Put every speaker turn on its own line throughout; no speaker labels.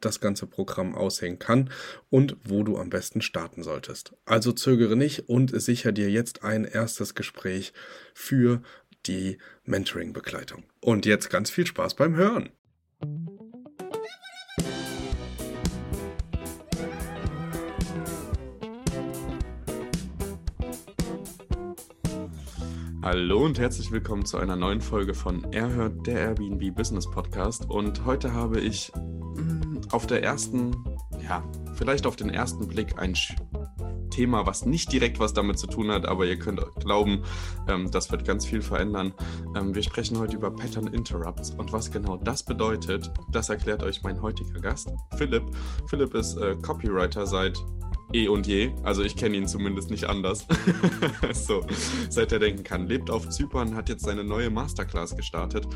das ganze Programm aussehen kann und wo du am besten starten solltest. Also zögere nicht und sicher dir jetzt ein erstes Gespräch für die Mentoring-Begleitung. Und jetzt ganz viel Spaß beim Hören. Hallo und herzlich willkommen zu einer neuen Folge von Erhört, der Airbnb Business Podcast. Und heute habe ich auf der ersten, ja, vielleicht auf den ersten Blick ein Thema, was nicht direkt was damit zu tun hat, aber ihr könnt glauben, ähm, das wird ganz viel verändern. Ähm, wir sprechen heute über Pattern Interrupts und was genau das bedeutet, das erklärt euch mein heutiger Gast, Philipp. Philipp ist äh, Copywriter seit eh und je. Also ich kenne ihn zumindest nicht anders. so, seit er denken kann. Lebt auf Zypern, hat jetzt seine neue Masterclass gestartet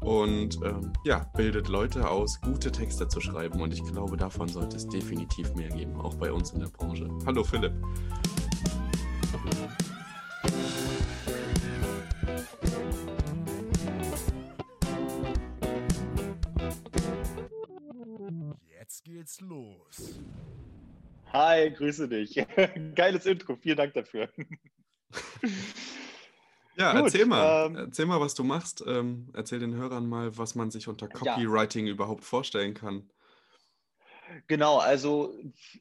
und ähm, ja, bildet Leute aus, gute Texte zu schreiben. Und ich glaube, davon sollte es definitiv mehr geben, auch bei uns in der Branche. Hallo Philipp.
Jetzt geht's los.
Hi, grüße dich. Geiles Intro, vielen Dank dafür.
Ja, Gut, erzähl mal. Ähm, erzähl mal, was du machst. Ähm, erzähl den Hörern mal, was man sich unter Copywriting ja. überhaupt vorstellen kann.
Genau, also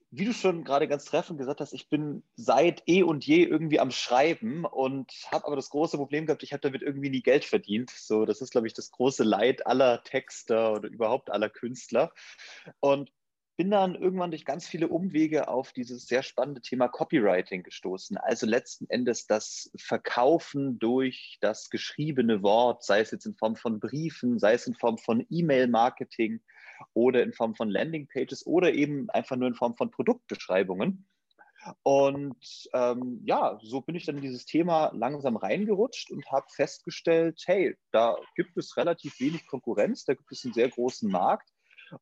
wie du schon gerade ganz treffend gesagt hast, ich bin seit eh und je irgendwie am Schreiben und habe aber das große Problem gehabt, ich habe damit irgendwie nie Geld verdient. So, das ist, glaube ich, das große Leid aller Texter oder überhaupt aller Künstler. Und bin dann irgendwann durch ganz viele Umwege auf dieses sehr spannende Thema Copywriting gestoßen. Also letzten Endes das Verkaufen durch das geschriebene Wort, sei es jetzt in Form von Briefen, sei es in Form von E-Mail-Marketing oder in Form von Landingpages oder eben einfach nur in Form von Produktbeschreibungen. Und ähm, ja, so bin ich dann in dieses Thema langsam reingerutscht und habe festgestellt, hey, da gibt es relativ wenig Konkurrenz, da gibt es einen sehr großen Markt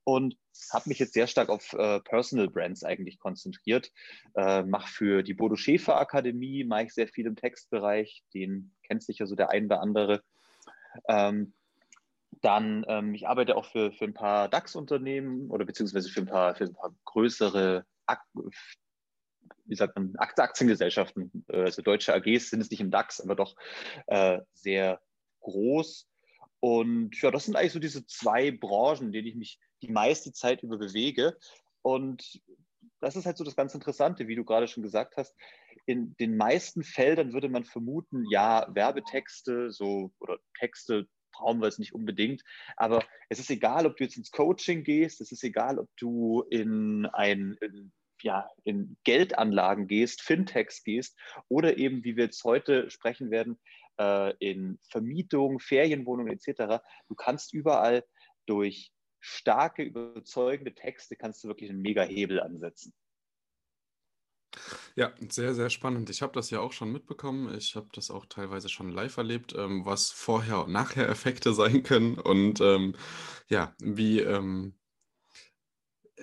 und habe mich jetzt sehr stark auf äh, Personal Brands eigentlich konzentriert. Äh, mache für die Bodo Schäfer Akademie, mache ich sehr viel im Textbereich, den kennt sicher so der ein oder andere. Ähm, dann, ähm, ich arbeite auch für, für ein paar DAX-Unternehmen oder beziehungsweise für ein paar, für ein paar größere, wie sagt man, Aktiengesellschaften, äh, also deutsche AGs sind es nicht im DAX, aber doch äh, sehr groß. Und ja, das sind eigentlich so diese zwei Branchen, in denen ich mich die meiste Zeit über bewege. Und das ist halt so das ganz Interessante, wie du gerade schon gesagt hast. In den meisten Feldern würde man vermuten, ja, Werbetexte so oder Texte brauchen wir es nicht unbedingt. Aber es ist egal, ob du jetzt ins Coaching gehst, es ist egal, ob du in ein in, ja, in Geldanlagen gehst, Fintechs gehst oder eben, wie wir jetzt heute sprechen werden, äh, in Vermietung, Ferienwohnungen etc. Du kannst überall durch starke, überzeugende Texte kannst du wirklich einen mega Hebel ansetzen.
Ja, sehr, sehr spannend. Ich habe das ja auch schon mitbekommen. Ich habe das auch teilweise schon live erlebt, ähm, was Vorher- und Nachher-Effekte sein können. Und ähm, ja, wie, ähm,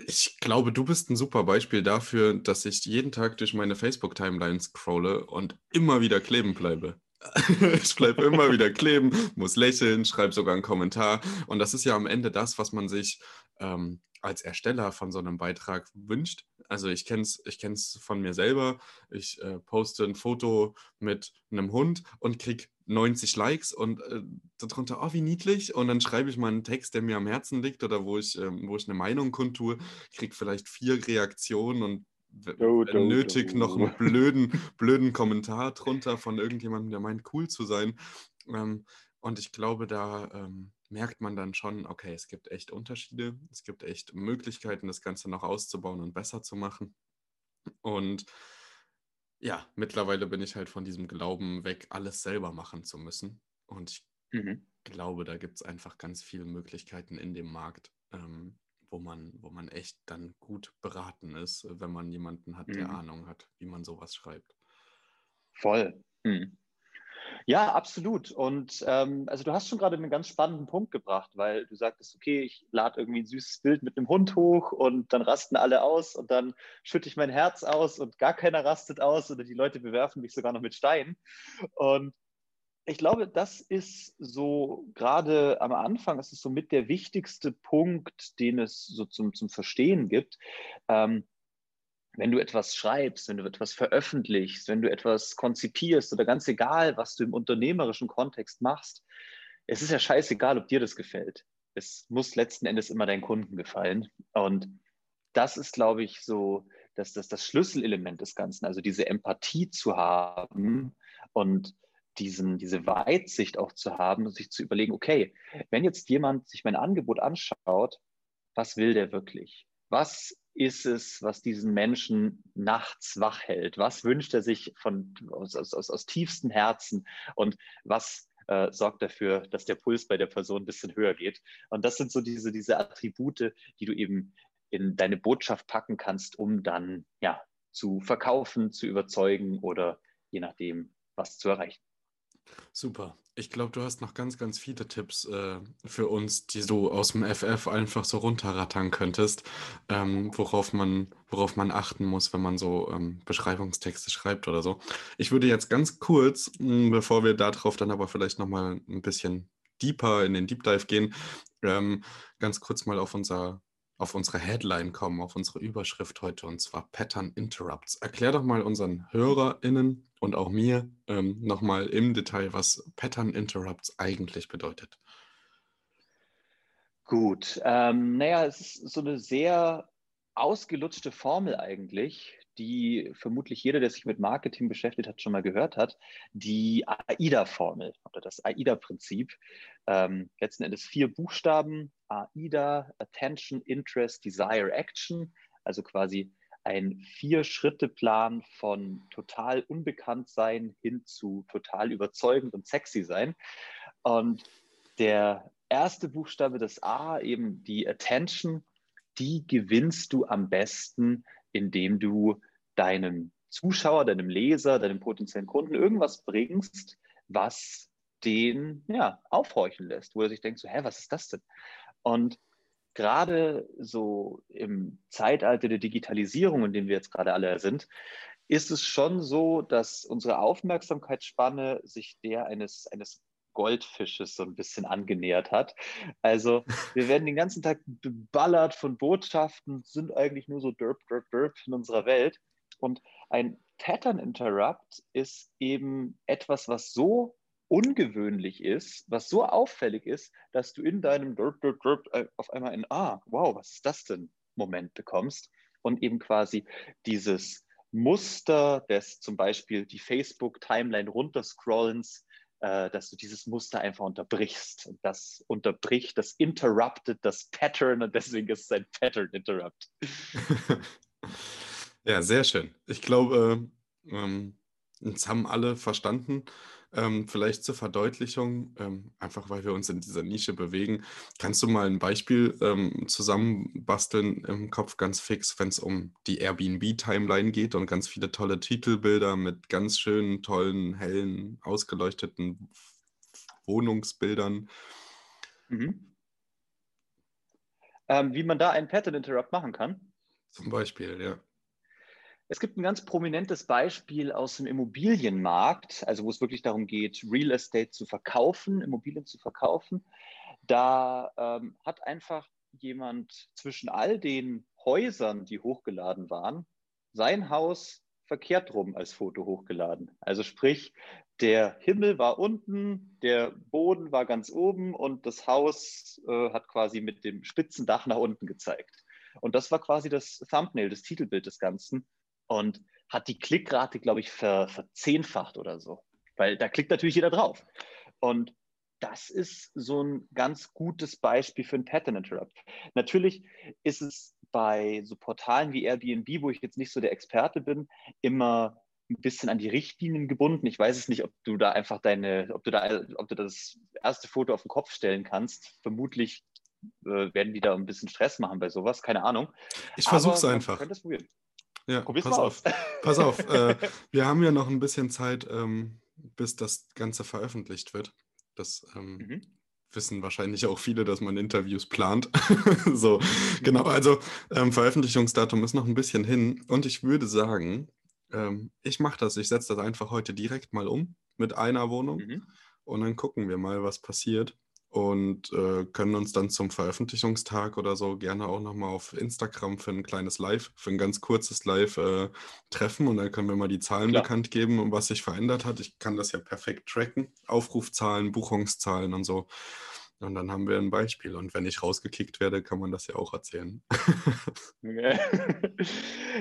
ich glaube, du bist ein super Beispiel dafür, dass ich jeden Tag durch meine Facebook-Timeline scrolle und immer wieder kleben bleibe. ich bleibe immer wieder kleben, muss lächeln, schreibe sogar einen Kommentar. Und das ist ja am Ende das, was man sich ähm, als Ersteller von so einem Beitrag wünscht. Also ich kenne es ich kenn's von mir selber. Ich äh, poste ein Foto mit einem Hund und kriege 90 Likes und äh, darunter, oh, wie niedlich. Und dann schreibe ich mal einen Text, der mir am Herzen liegt oder wo ich, äh, wo ich eine Meinung kundtue, kriege vielleicht vier Reaktionen und do, do, nötig do. noch einen blöden, blöden Kommentar drunter von irgendjemandem, der meint, cool zu sein. Ähm, und ich glaube, da ähm, merkt man dann schon, okay, es gibt echt Unterschiede, es gibt echt Möglichkeiten, das Ganze noch auszubauen und besser zu machen. Und ja, mittlerweile bin ich halt von diesem Glauben weg, alles selber machen zu müssen. Und ich mhm. glaube, da gibt es einfach ganz viele Möglichkeiten in dem Markt, ähm, wo man, wo man echt dann gut beraten ist, wenn man jemanden hat, der
Mhm.
Ahnung hat, wie man sowas schreibt.
Voll. Hm. Ja, absolut. Und ähm, also du hast schon gerade einen ganz spannenden Punkt gebracht, weil du sagtest, okay, ich lade irgendwie ein süßes Bild mit einem Hund hoch und dann rasten alle aus und dann schütte ich mein Herz aus und gar keiner rastet aus oder die Leute bewerfen mich sogar noch mit Steinen. Und ich glaube, das ist so gerade am Anfang, ist es so mit der wichtigste Punkt, den es so zum, zum Verstehen gibt. Ähm, wenn du etwas schreibst, wenn du etwas veröffentlichst, wenn du etwas konzipierst oder ganz egal, was du im unternehmerischen Kontext machst, es ist ja scheißegal, ob dir das gefällt. Es muss letzten Endes immer deinen Kunden gefallen. Und das ist, glaube ich, so dass das, das Schlüsselelement des Ganzen, also diese Empathie zu haben und diesen, diese Weitsicht auch zu haben und sich zu überlegen, okay, wenn jetzt jemand sich mein Angebot anschaut, was will der wirklich? Was ist es, was diesen Menschen nachts wach hält? Was wünscht er sich von, aus, aus, aus, tiefstem Herzen? Und was äh, sorgt dafür, dass der Puls bei der Person ein bisschen höher geht? Und das sind so diese, diese Attribute, die du eben in deine Botschaft packen kannst, um dann ja zu verkaufen, zu überzeugen oder je nachdem was zu erreichen.
Super. Ich glaube, du hast noch ganz, ganz viele Tipps äh, für uns, die du aus dem FF einfach so runterrattern könntest, ähm, worauf man, worauf man achten muss, wenn man so ähm, Beschreibungstexte schreibt oder so. Ich würde jetzt ganz kurz, mh, bevor wir darauf dann aber vielleicht nochmal ein bisschen deeper in den Deep Dive gehen, ähm, ganz kurz mal auf unser auf unsere Headline kommen, auf unsere Überschrift heute, und zwar Pattern Interrupts. Erklär doch mal unseren HörerInnen und auch mir ähm, nochmal im Detail, was Pattern Interrupts eigentlich bedeutet.
Gut, ähm, naja, es ist so eine sehr ausgelutschte Formel eigentlich, die vermutlich jeder, der sich mit Marketing beschäftigt hat, schon mal gehört hat, die AIDA-Formel oder das AIDA-Prinzip. Ähm, letzten Endes vier Buchstaben, AIDA, Attention, Interest, Desire, Action, also quasi ein Vier-Schritte-Plan von total unbekannt sein hin zu total überzeugend und sexy sein. Und der erste Buchstabe, das A, eben die Attention, die gewinnst du am besten, indem du deinem Zuschauer, deinem Leser, deinem potenziellen Kunden irgendwas bringst, was den ja, aufhorchen lässt, wo er sich denkt, so, hä, was ist das denn? Und gerade so im Zeitalter der Digitalisierung, in dem wir jetzt gerade alle sind, ist es schon so, dass unsere Aufmerksamkeitsspanne sich der eines, eines Goldfisches so ein bisschen angenähert hat. Also wir werden den ganzen Tag beballert von Botschaften, sind eigentlich nur so derp, derp, derp in unserer Welt. Und ein Pattern Interrupt ist eben etwas, was so ungewöhnlich ist, was so auffällig ist, dass du in deinem derp, derp, derp äh, auf einmal ein Ah, wow, was ist das denn? Moment bekommst und eben quasi dieses Muster des zum Beispiel die Facebook-Timeline runterscrollens äh, dass du dieses Muster einfach unterbrichst. Und das unterbricht, das interrupted das Pattern und deswegen ist es ein Pattern Interrupt.
ja, sehr schön. Ich glaube, ähm, jetzt haben alle verstanden. Ähm, vielleicht zur Verdeutlichung, ähm, einfach weil wir uns in dieser Nische bewegen. Kannst du mal ein Beispiel ähm, zusammenbasteln im Kopf ganz fix, wenn es um die Airbnb-Timeline geht und ganz viele tolle Titelbilder mit ganz schönen, tollen, hellen, ausgeleuchteten Wohnungsbildern?
Mhm. Ähm, wie man da einen Pattern Interrupt machen kann?
Zum Beispiel, ja.
Es gibt ein ganz prominentes Beispiel aus dem Immobilienmarkt, also wo es wirklich darum geht, Real Estate zu verkaufen, Immobilien zu verkaufen. Da ähm, hat einfach jemand zwischen all den Häusern, die hochgeladen waren, sein Haus verkehrt rum als Foto hochgeladen. Also sprich, der Himmel war unten, der Boden war ganz oben und das Haus äh, hat quasi mit dem spitzen Dach nach unten gezeigt. Und das war quasi das Thumbnail, das Titelbild des Ganzen und hat die Klickrate, glaube ich, ver, verzehnfacht oder so. Weil da klickt natürlich jeder drauf. Und das ist so ein ganz gutes Beispiel für ein Pattern Interrupt. Natürlich ist es bei so Portalen wie Airbnb, wo ich jetzt nicht so der Experte bin, immer ein bisschen an die Richtlinien gebunden. Ich weiß es nicht, ob du da einfach deine, ob du da, ob du das erste Foto auf den Kopf stellen kannst. Vermutlich äh, werden die da ein bisschen Stress machen bei sowas, keine Ahnung.
Ich versuche es einfach.
könnte es probieren.
Ja,
Probier's
pass auf. Pass auf. Äh, wir haben ja noch ein bisschen Zeit, ähm, bis das Ganze veröffentlicht wird. Das ähm,
Mhm.
wissen wahrscheinlich auch viele, dass man Interviews plant. so, genau. Also ähm, Veröffentlichungsdatum ist noch ein bisschen hin. Und ich würde sagen, ähm, ich mache das. Ich setze das einfach heute direkt mal um mit einer Wohnung.
Mhm.
Und dann gucken wir mal, was passiert. Und äh, können uns dann zum Veröffentlichungstag oder so gerne auch nochmal auf Instagram für ein kleines Live, für ein ganz kurzes Live äh, treffen. Und dann können wir mal die Zahlen
Klar.
bekannt geben und was sich verändert hat. Ich kann das ja perfekt tracken. Aufrufzahlen, Buchungszahlen und so. Und dann haben wir ein Beispiel. Und wenn ich rausgekickt werde, kann man das ja auch erzählen.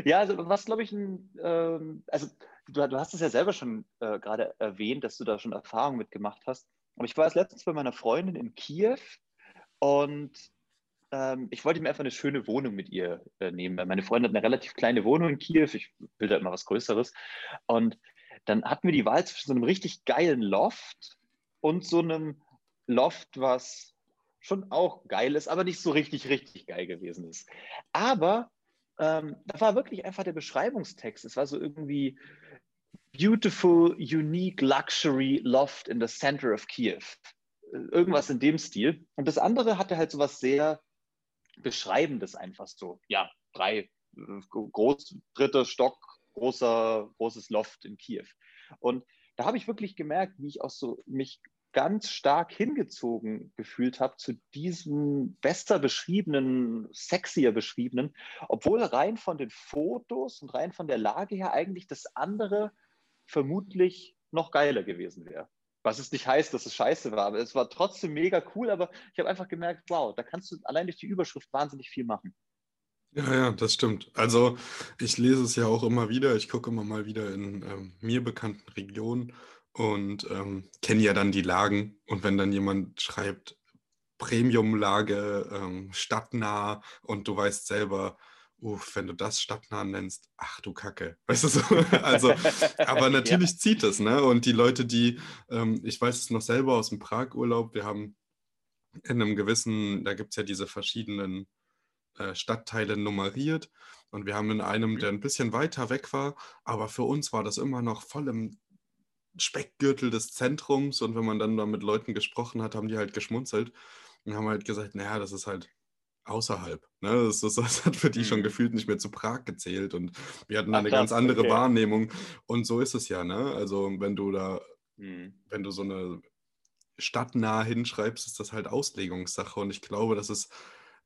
ja, also was glaube ich, ein, ähm, also du, du hast es ja selber schon äh, gerade erwähnt, dass du da schon Erfahrungen mitgemacht hast. Aber ich war jetzt letztens bei meiner Freundin in Kiew und ähm, ich wollte mir einfach eine schöne Wohnung mit ihr äh, nehmen. Meine Freundin hat eine relativ kleine Wohnung in Kiew. Ich will da immer was Größeres. Und dann hatten wir die Wahl zwischen so einem richtig geilen Loft und so einem Loft, was schon auch geil ist, aber nicht so richtig, richtig geil gewesen ist. Aber ähm, da war wirklich einfach der Beschreibungstext. Es war so irgendwie Beautiful, Unique Luxury Loft in the Center of Kiev. Irgendwas in dem Stil. Und das andere hatte halt so was sehr Beschreibendes einfach so. Ja, drei, äh, groß, dritter Stock, großer, großes Loft in Kiew. Und da habe ich wirklich gemerkt, wie ich auch so mich ganz stark hingezogen gefühlt habe zu diesem besser beschriebenen, sexier beschriebenen, obwohl rein von den Fotos und rein von der Lage her eigentlich das andere vermutlich noch geiler gewesen wäre. Was es nicht heißt, dass es scheiße war, aber es war trotzdem mega cool, aber ich habe einfach gemerkt, wow, da kannst du allein durch die Überschrift wahnsinnig viel machen.
Ja, ja, das stimmt. Also ich lese es ja auch immer wieder. Ich gucke immer mal wieder in ähm, mir bekannten Regionen und ähm, kenne ja dann die Lagen. Und wenn dann jemand schreibt, Premium-Lage, ähm, stadtnah und du weißt selber, uff, wenn du das stadtnah nennst, ach du Kacke. Weißt du so? Also, aber natürlich zieht es, ne? Und die Leute, die, ähm, ich weiß es noch selber aus dem Prag-Urlaub, wir haben in einem gewissen, da gibt es ja diese verschiedenen äh, Stadtteile nummeriert und wir haben in einem, der ein bisschen weiter weg war, aber für uns war das immer noch voll im Speckgürtel des Zentrums und wenn man dann da mit Leuten gesprochen hat, haben die halt geschmunzelt und haben halt gesagt, naja, das ist halt außerhalb. Ne? Das, das, das hat für die schon
Mhm.
gefühlt nicht mehr zu Prag gezählt und wir hatten
Ach,
eine ganz andere
okay.
Wahrnehmung und so ist es ja, ne? Also wenn du da
Hm.
wenn du so eine stadtnah hinschreibst, ist das halt Auslegungssache. Und ich glaube, das ist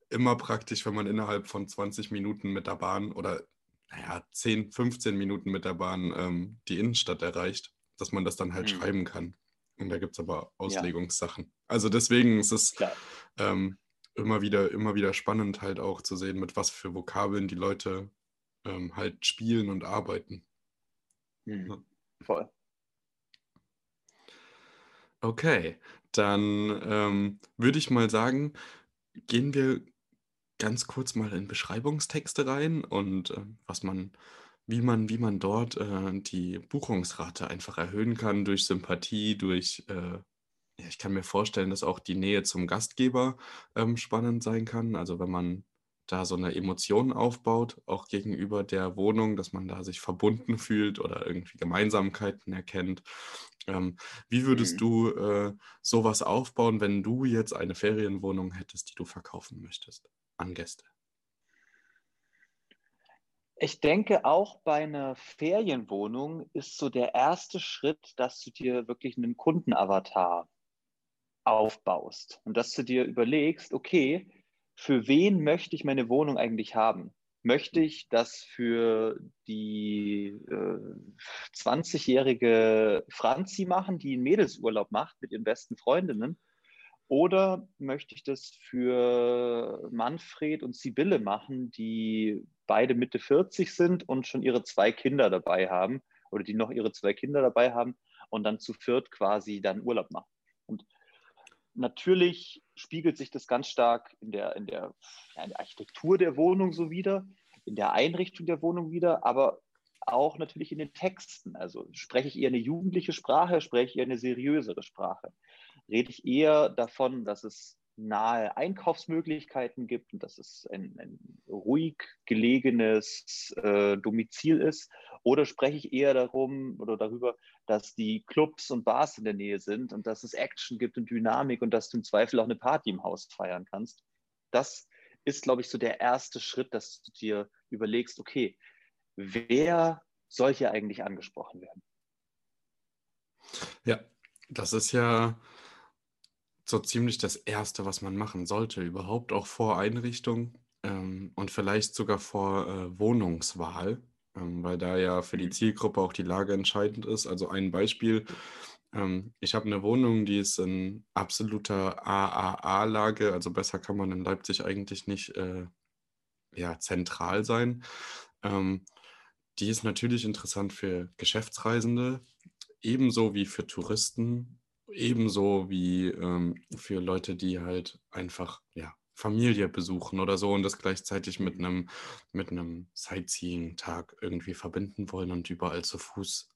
immer praktisch, wenn man innerhalb von 20 Minuten mit der Bahn oder naja, 10, 15 Minuten mit der Bahn ähm, die Innenstadt erreicht, dass man das dann halt
Mhm.
schreiben kann. Und da gibt es aber Auslegungssachen. Also deswegen ist es ähm, immer wieder, immer wieder spannend halt auch zu sehen, mit was für Vokabeln die Leute ähm, halt spielen und arbeiten.
Hm.
Ja.
Voll.
Okay, dann ähm, würde ich mal sagen, gehen wir ganz kurz mal in Beschreibungstexte rein und äh, was man, wie man, wie man dort äh, die Buchungsrate einfach erhöhen kann durch Sympathie, durch, äh, ja, ich kann mir vorstellen, dass auch die Nähe zum Gastgeber ähm, spannend sein kann. Also wenn man da so eine Emotion aufbaut, auch gegenüber der Wohnung, dass man da sich verbunden fühlt oder irgendwie Gemeinsamkeiten erkennt. Ähm, wie würdest
Mhm.
du äh, sowas aufbauen, wenn du jetzt eine Ferienwohnung hättest, die du verkaufen möchtest an Gäste?
Ich denke, auch bei einer Ferienwohnung ist so der erste Schritt, dass du dir wirklich einen Kundenavatar aufbaust und dass du dir überlegst, okay, für wen möchte ich meine Wohnung eigentlich haben? Möchte ich das für die äh, 20-jährige Franzi machen, die einen Mädelsurlaub macht mit ihren besten Freundinnen? Oder möchte ich das für Manfred und Sibylle machen, die beide Mitte 40 sind und schon ihre zwei Kinder dabei haben oder die noch ihre zwei Kinder dabei haben und dann zu viert quasi dann Urlaub machen? Und natürlich spiegelt sich das ganz stark in der, in der, in der Architektur der Wohnung so wieder, in der Einrichtung der Wohnung wieder, aber auch natürlich in den Texten. Also spreche ich eher eine jugendliche Sprache, spreche ich eher eine seriösere Sprache? Rede ich eher davon, dass es nahe Einkaufsmöglichkeiten gibt und dass es ein, ein ruhig gelegenes äh, Domizil ist? Oder spreche ich eher darum oder darüber, dass die Clubs und Bars in der Nähe sind und dass es Action gibt und Dynamik und dass du im Zweifel auch eine Party im Haus feiern kannst? Das ist, glaube ich, so der erste Schritt, dass du dir überlegst, okay, wer soll hier eigentlich angesprochen werden?
Ja, das ist ja so ziemlich das Erste, was man machen sollte, überhaupt auch vor Einrichtung ähm, und vielleicht sogar vor äh, Wohnungswahl, ähm, weil da ja für die mhm. Zielgruppe auch die Lage entscheidend ist. Also ein Beispiel, ähm, ich habe eine Wohnung, die ist in absoluter AAA-Lage, also besser kann man in Leipzig eigentlich nicht äh, ja, zentral sein. Ähm, die ist natürlich interessant für Geschäftsreisende, ebenso wie für Touristen, ebenso wie ähm, für Leute, die halt einfach ja, Familie besuchen oder so und das gleichzeitig mit einem mit Sightseeing-Tag irgendwie verbinden wollen und überall zu Fuß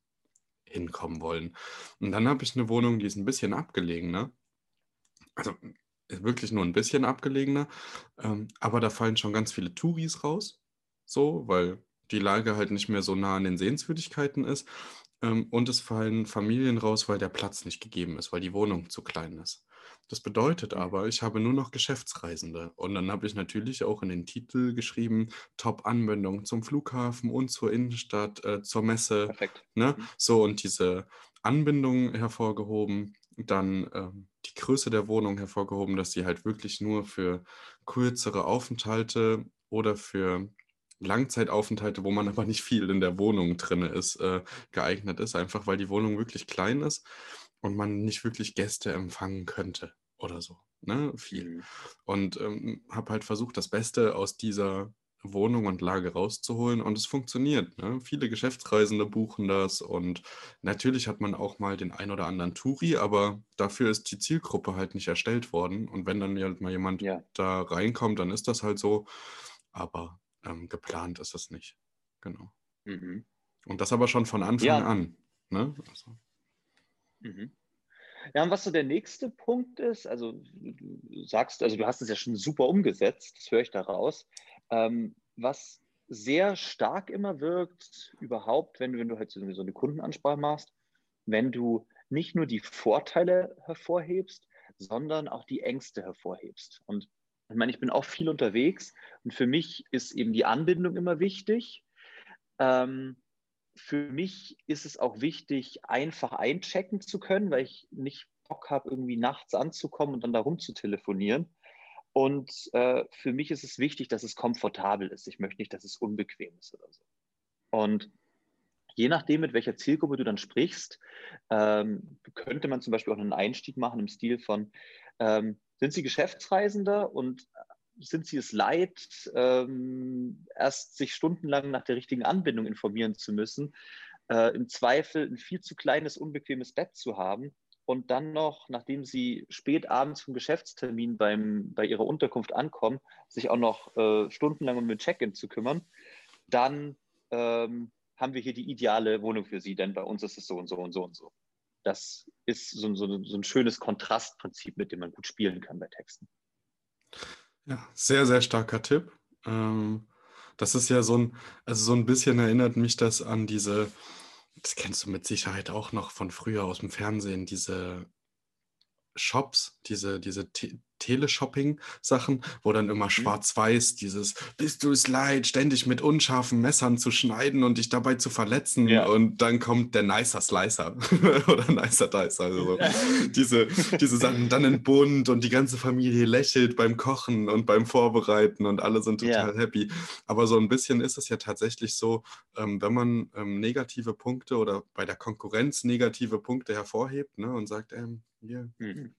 hinkommen wollen. Und dann habe ich eine Wohnung, die ist ein bisschen abgelegener. Also wirklich nur ein bisschen abgelegener. Ähm, aber da fallen schon ganz viele Touris raus. So, weil die Lage halt nicht mehr so nah an den Sehenswürdigkeiten ist. Ähm, und es fallen Familien raus, weil der Platz nicht gegeben ist, weil die Wohnung zu klein ist. Das bedeutet aber, ich habe nur noch Geschäftsreisende. Und dann habe ich natürlich auch in den Titel geschrieben, Top-Anbindung zum Flughafen und zur Innenstadt, äh, zur Messe.
Perfekt.
Ne? Mhm. So, und diese Anbindung hervorgehoben, dann ähm, die Größe der Wohnung hervorgehoben, dass sie halt wirklich nur für kürzere Aufenthalte oder für Langzeitaufenthalte, wo man aber nicht viel in der Wohnung drin ist, äh, geeignet ist, einfach weil die Wohnung wirklich klein ist und man nicht wirklich Gäste empfangen könnte oder so. Ne? Viel. Mhm. Und ähm, habe halt versucht, das Beste aus dieser Wohnung und Lage rauszuholen und es funktioniert. Ne? Viele Geschäftsreisende buchen das und natürlich hat man auch mal den ein oder anderen Touri, aber dafür ist die Zielgruppe halt nicht erstellt worden und wenn dann halt mal jemand ja. da reinkommt, dann ist das halt so, aber ähm, geplant ist es nicht. Genau. Mhm. Und das aber schon von Anfang ja. an. Ne? Also.
Mhm. Ja, und was so der nächste Punkt ist, also du sagst, also du hast es ja schon super umgesetzt, das höre ich daraus. Ähm, was sehr stark immer wirkt, überhaupt, wenn du, wenn du halt so eine Kundenansprache machst, wenn du nicht nur die Vorteile hervorhebst, sondern auch die Ängste hervorhebst. Und ich meine, ich bin auch viel unterwegs und für mich ist eben die Anbindung immer wichtig. Ähm, für mich ist es auch wichtig, einfach einchecken zu können, weil ich nicht Bock habe, irgendwie nachts anzukommen und dann da rum zu telefonieren. Und äh, für mich ist es wichtig, dass es komfortabel ist. Ich möchte nicht, dass es unbequem ist oder so. Und je nachdem, mit welcher Zielgruppe du dann sprichst, ähm, könnte man zum Beispiel auch einen Einstieg machen im Stil von, ähm, sind Sie Geschäftsreisender und sind Sie es leid, ähm, erst sich stundenlang nach der richtigen Anbindung informieren zu müssen, äh, im Zweifel ein viel zu kleines, unbequemes Bett zu haben und dann noch, nachdem Sie spät abends vom Geschäftstermin beim, bei Ihrer Unterkunft ankommen, sich auch noch äh, stundenlang um den Check-in zu kümmern, dann ähm, haben wir hier die ideale Wohnung für Sie, denn bei uns ist es so und so und so und so. Das ist so, so, so ein schönes Kontrastprinzip, mit dem man gut spielen kann bei Texten.
Ja, sehr, sehr starker Tipp. Ähm, das ist ja so ein, also so ein bisschen erinnert mich das an diese, das kennst du mit Sicherheit auch noch von früher aus dem Fernsehen, diese Shops, diese, diese Teleshopping-Sachen, wo dann immer mhm. schwarz-weiß dieses Bist du es leid, ständig mit unscharfen Messern zu schneiden und dich dabei zu verletzen ja. und dann kommt der Nicer Slicer oder Nicer Dicer. Also diese, diese Sachen dann in bunt und die ganze Familie lächelt beim Kochen und beim Vorbereiten und alle sind total ja. happy. Aber so ein bisschen ist es ja tatsächlich so, ähm, wenn man ähm, negative Punkte oder bei der Konkurrenz negative Punkte hervorhebt ne, und sagt, ähm, hier, mhm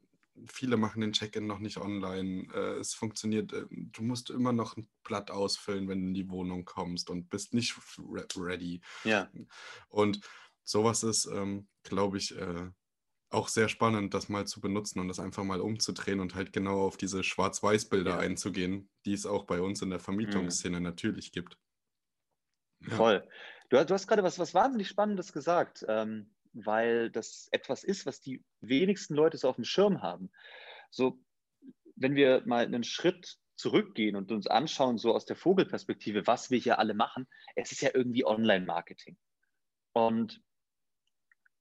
viele machen den Check-in noch nicht online. Äh, es funktioniert, äh, du musst immer noch ein Blatt ausfüllen, wenn du in die Wohnung kommst und bist nicht ready.
Ja.
Und sowas ist, ähm, glaube ich, äh, auch sehr spannend, das mal zu benutzen und das einfach mal umzudrehen und halt genau auf diese Schwarz-Weiß-Bilder ja. einzugehen, die es auch bei uns in der Vermietungsszene mhm. natürlich gibt.
Ja. Voll. Du, du, hast gerade was, was wahnsinnig Spannendes gesagt. Ähm, weil das etwas ist, was die wenigsten Leute so auf dem Schirm haben. So, wenn wir mal einen Schritt zurückgehen und uns anschauen, so aus der Vogelperspektive, was wir hier alle machen, es ist ja irgendwie Online-Marketing. Und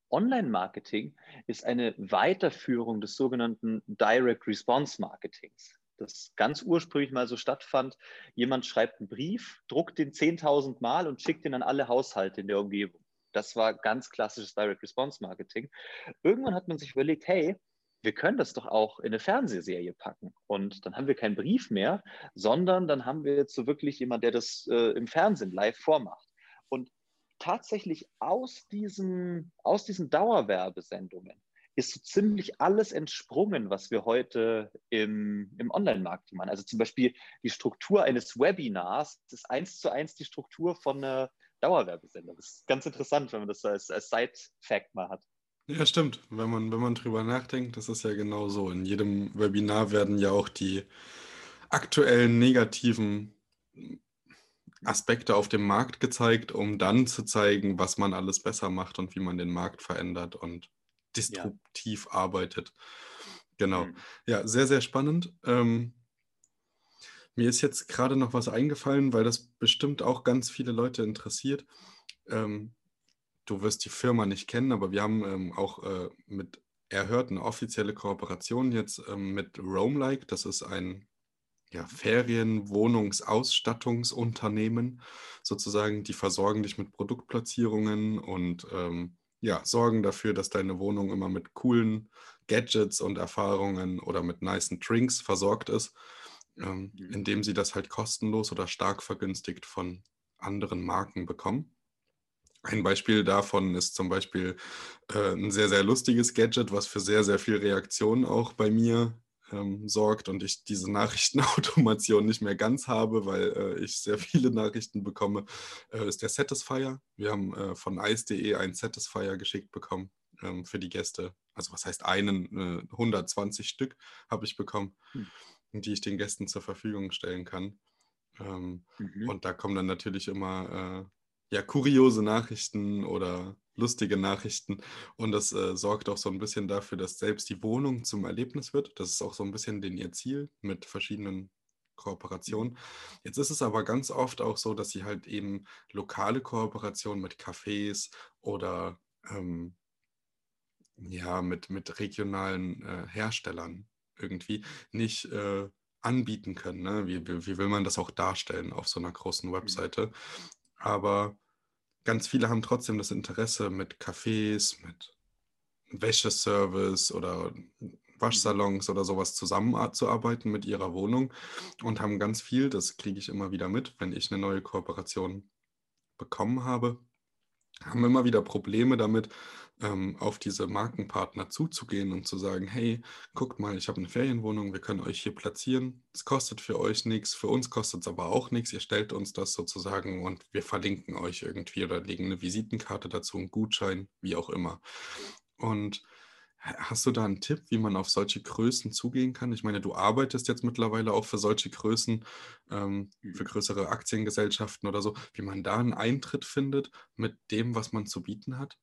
Online-Marketing ist eine Weiterführung des sogenannten Direct Response Marketings, das ganz ursprünglich mal so stattfand. Jemand schreibt einen Brief, druckt den 10.000 Mal und schickt ihn an alle Haushalte in der Umgebung. Das war ganz klassisches Direct Response Marketing. Irgendwann hat man sich überlegt, hey, wir können das doch auch in eine Fernsehserie packen. Und dann haben wir keinen Brief mehr, sondern dann haben wir jetzt so wirklich jemand, der das äh, im Fernsehen live vormacht. Und tatsächlich aus diesen, aus diesen Dauerwerbesendungen ist so ziemlich alles entsprungen, was wir heute im, im Online-Marketing machen. Also zum Beispiel die Struktur eines Webinars ist eins zu eins die Struktur von einer Dauerwerbesendung. Das ist ganz interessant, wenn man das als, als Side-Fact mal hat.
Ja, stimmt. Wenn man, wenn man drüber nachdenkt, das ist ja genau so. In jedem Webinar werden ja auch die aktuellen negativen Aspekte auf dem Markt gezeigt, um dann zu zeigen, was man alles besser macht und wie man den Markt verändert und disruptiv ja. arbeitet. Genau. Mhm. Ja, sehr, sehr spannend. Ähm, mir ist jetzt gerade noch was eingefallen, weil das bestimmt auch ganz viele Leute interessiert. Ähm, du wirst die Firma nicht kennen, aber wir haben ähm, auch äh, mit erhört eine offizielle Kooperation jetzt ähm, mit Roamlike. Das ist ein ja, Ferienwohnungsausstattungsunternehmen sozusagen. Die versorgen dich mit Produktplatzierungen und ähm, ja, sorgen dafür, dass deine Wohnung immer mit coolen Gadgets und Erfahrungen oder mit nicen Drinks versorgt ist, ähm, mhm. indem sie das halt kostenlos oder stark vergünstigt von anderen Marken bekommen. Ein Beispiel davon ist zum Beispiel äh, ein sehr, sehr lustiges Gadget, was für sehr, sehr viel Reaktion auch bei mir ähm, sorgt und ich diese Nachrichtenautomation nicht mehr ganz habe, weil äh, ich sehr viele Nachrichten bekomme, äh, ist der Satisfier. Wir haben äh, von ice.de einen Satisfier geschickt bekommen ähm, für die Gäste. Also was heißt einen, 120 äh, Stück habe ich bekommen, hm. Die ich den Gästen zur Verfügung stellen kann. Ähm, mhm. Und da kommen dann natürlich immer äh, ja, kuriose Nachrichten oder lustige Nachrichten. Und das äh, sorgt auch so ein bisschen dafür, dass selbst die Wohnung zum Erlebnis wird. Das ist auch so ein bisschen den ihr Ziel mit verschiedenen Kooperationen. Jetzt ist es aber ganz oft auch so, dass sie halt eben lokale Kooperationen mit Cafés oder ähm, ja, mit, mit regionalen äh, Herstellern irgendwie nicht äh, anbieten können. Ne? Wie, wie, will man das auch darstellen auf so einer großen mhm. Webseite? Aber ganz viele haben trotzdem das Interesse mit Cafés, mit Wäscheservice oder Waschsalons oder sowas zusammenzuarbeiten mit ihrer Wohnung und haben ganz viel, das kriege ich immer wieder mit, wenn ich eine neue Kooperation bekommen habe, haben immer wieder Probleme damit, ähm, auf diese Markenpartner zuzugehen und zu sagen, hey, guckt mal, ich habe eine Ferienwohnung, wir können euch hier platzieren. Es kostet für euch nichts, für uns kostet es aber auch nichts. Ihr stellt uns das sozusagen und wir verlinken euch irgendwie oder legen eine Visitenkarte dazu, einen Gutschein, wie auch immer. Und Hast du da einen Tipp, wie man auf solche Größen zugehen kann? Ich meine, du arbeitest jetzt mittlerweile auch für solche Größen, ähm, für größere Aktiengesellschaften oder so, wie man da einen Eintritt findet mit dem, was man zu bieten hat?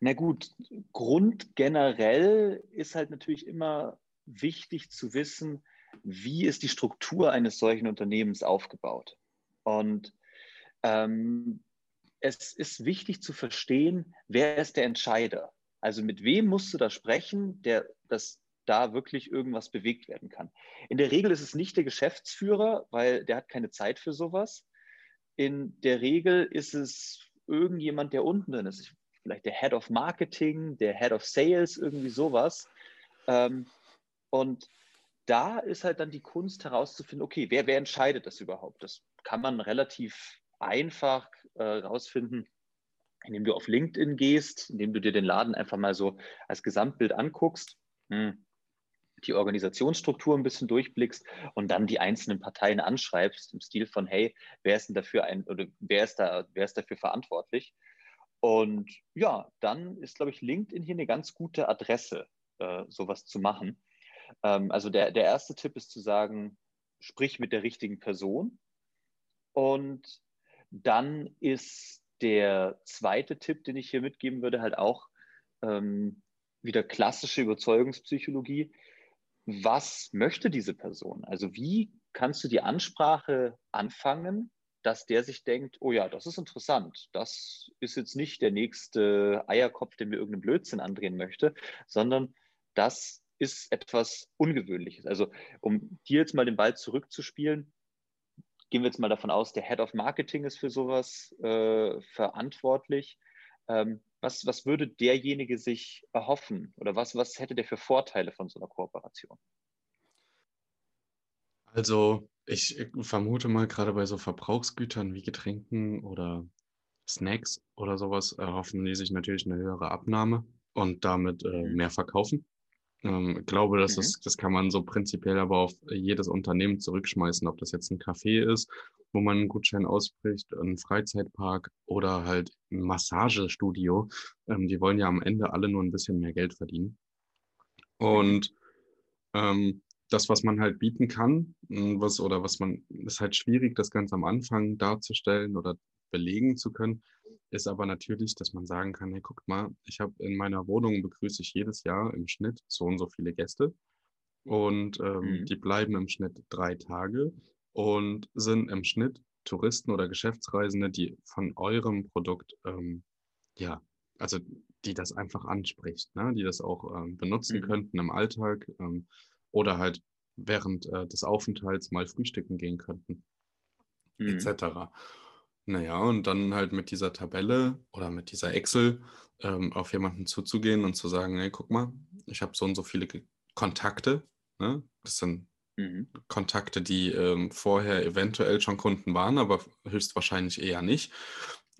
Na gut, grundgenerell ist halt natürlich immer wichtig zu wissen, wie ist die Struktur eines solchen Unternehmens aufgebaut. Und ähm, es ist wichtig zu verstehen, wer ist der Entscheider. Also mit wem musst du da sprechen, der, dass da wirklich irgendwas bewegt werden kann. In der Regel ist es nicht der Geschäftsführer, weil der hat keine Zeit für sowas. In der Regel ist es irgendjemand, der unten drin ist vielleicht der Head of Marketing, der Head of Sales, irgendwie sowas. Ähm, und da ist halt dann die Kunst herauszufinden, okay, wer, wer entscheidet das überhaupt? Das kann man relativ einfach äh, indem du auf LinkedIn gehst, indem du dir den Laden einfach mal so als Gesamtbild anguckst, hm, die Organisationsstruktur ein bisschen durchblickst und dann die einzelnen Parteien anschreibst im Stil von, hey, wer ist denn dafür ein oder wer ist da, wer ist dafür verantwortlich? Und ja, dann ist, glaube ich, LinkedIn hier eine ganz gute Adresse, äh, sowas zu machen. Ähm, also der, der erste Tipp ist zu sagen, sprich mit der richtigen Person. Und dann ist der zweite Tipp, den ich hier mitgeben würde, halt auch ähm, wieder klassische Überzeugungspsychologie. was möchte diese Person? Also wie kannst du die Ansprache anfangen, dass der sich denkt, oh ja, das ist interessant. Das ist jetzt nicht der nächste Eierkopf, der mir irgendeinen Blödsinn andrehen möchte, sondern das ist etwas Ungewöhnliches. Also um dir jetzt mal den Ball zurückzuspielen, gehen wir jetzt mal davon aus, der Head of Marketing ist für sowas äh, verantwortlich. Ähm, was, was würde derjenige sich erhoffen oder was, was hätte der für Vorteile von so einer Kooperation?
Also ich vermute mal, gerade bei so Verbrauchsgütern wie Getränken oder Snacks oder sowas erhoffen die sich natürlich eine höhere Abnahme und damit äh,
Mhm.
mehr verkaufen. Ähm, glaube, das
Mhm.
ist, das kann man so prinzipiell aber auf jedes Unternehmen zurückschmeißen, ob das jetzt ein Café ist, wo man einen Gutschein ausspricht, ein Freizeitpark oder halt ein Massagestudio. Ähm, die wollen ja am Ende alle nur ein bisschen mehr Geld verdienen. Und ähm, das, was man halt bieten kann, m, was oder was man, ist halt schwierig, das ganz am Anfang darzustellen oder belegen zu können, ist aber natürlich, dass man sagen kann, hey, guckt mal, ich habe in meiner Wohnung begrüße ich jedes Jahr im Schnitt so und so viele Gäste und ähm,
Mhm.
die bleiben im Schnitt drei Tage und sind im Schnitt Touristen oder Geschäftsreisende, die von eurem Produkt, ähm, ja, also die das einfach anspricht, ne? die das auch ähm, benutzen
Mhm.
könnten im Alltag ähm, oder halt während äh, des Aufenthalts mal frühstücken gehen könnten,
Mhm.
etc. Naja, und dann halt mit dieser Tabelle oder mit dieser Excel ähm, auf jemanden zuzugehen und zu sagen, hey, guck mal, ich habe so und so viele Ge- Kontakte. Ne? Das sind
Mhm.
Kontakte, die ähm, vorher eventuell schon Kunden waren, aber höchstwahrscheinlich eher nicht.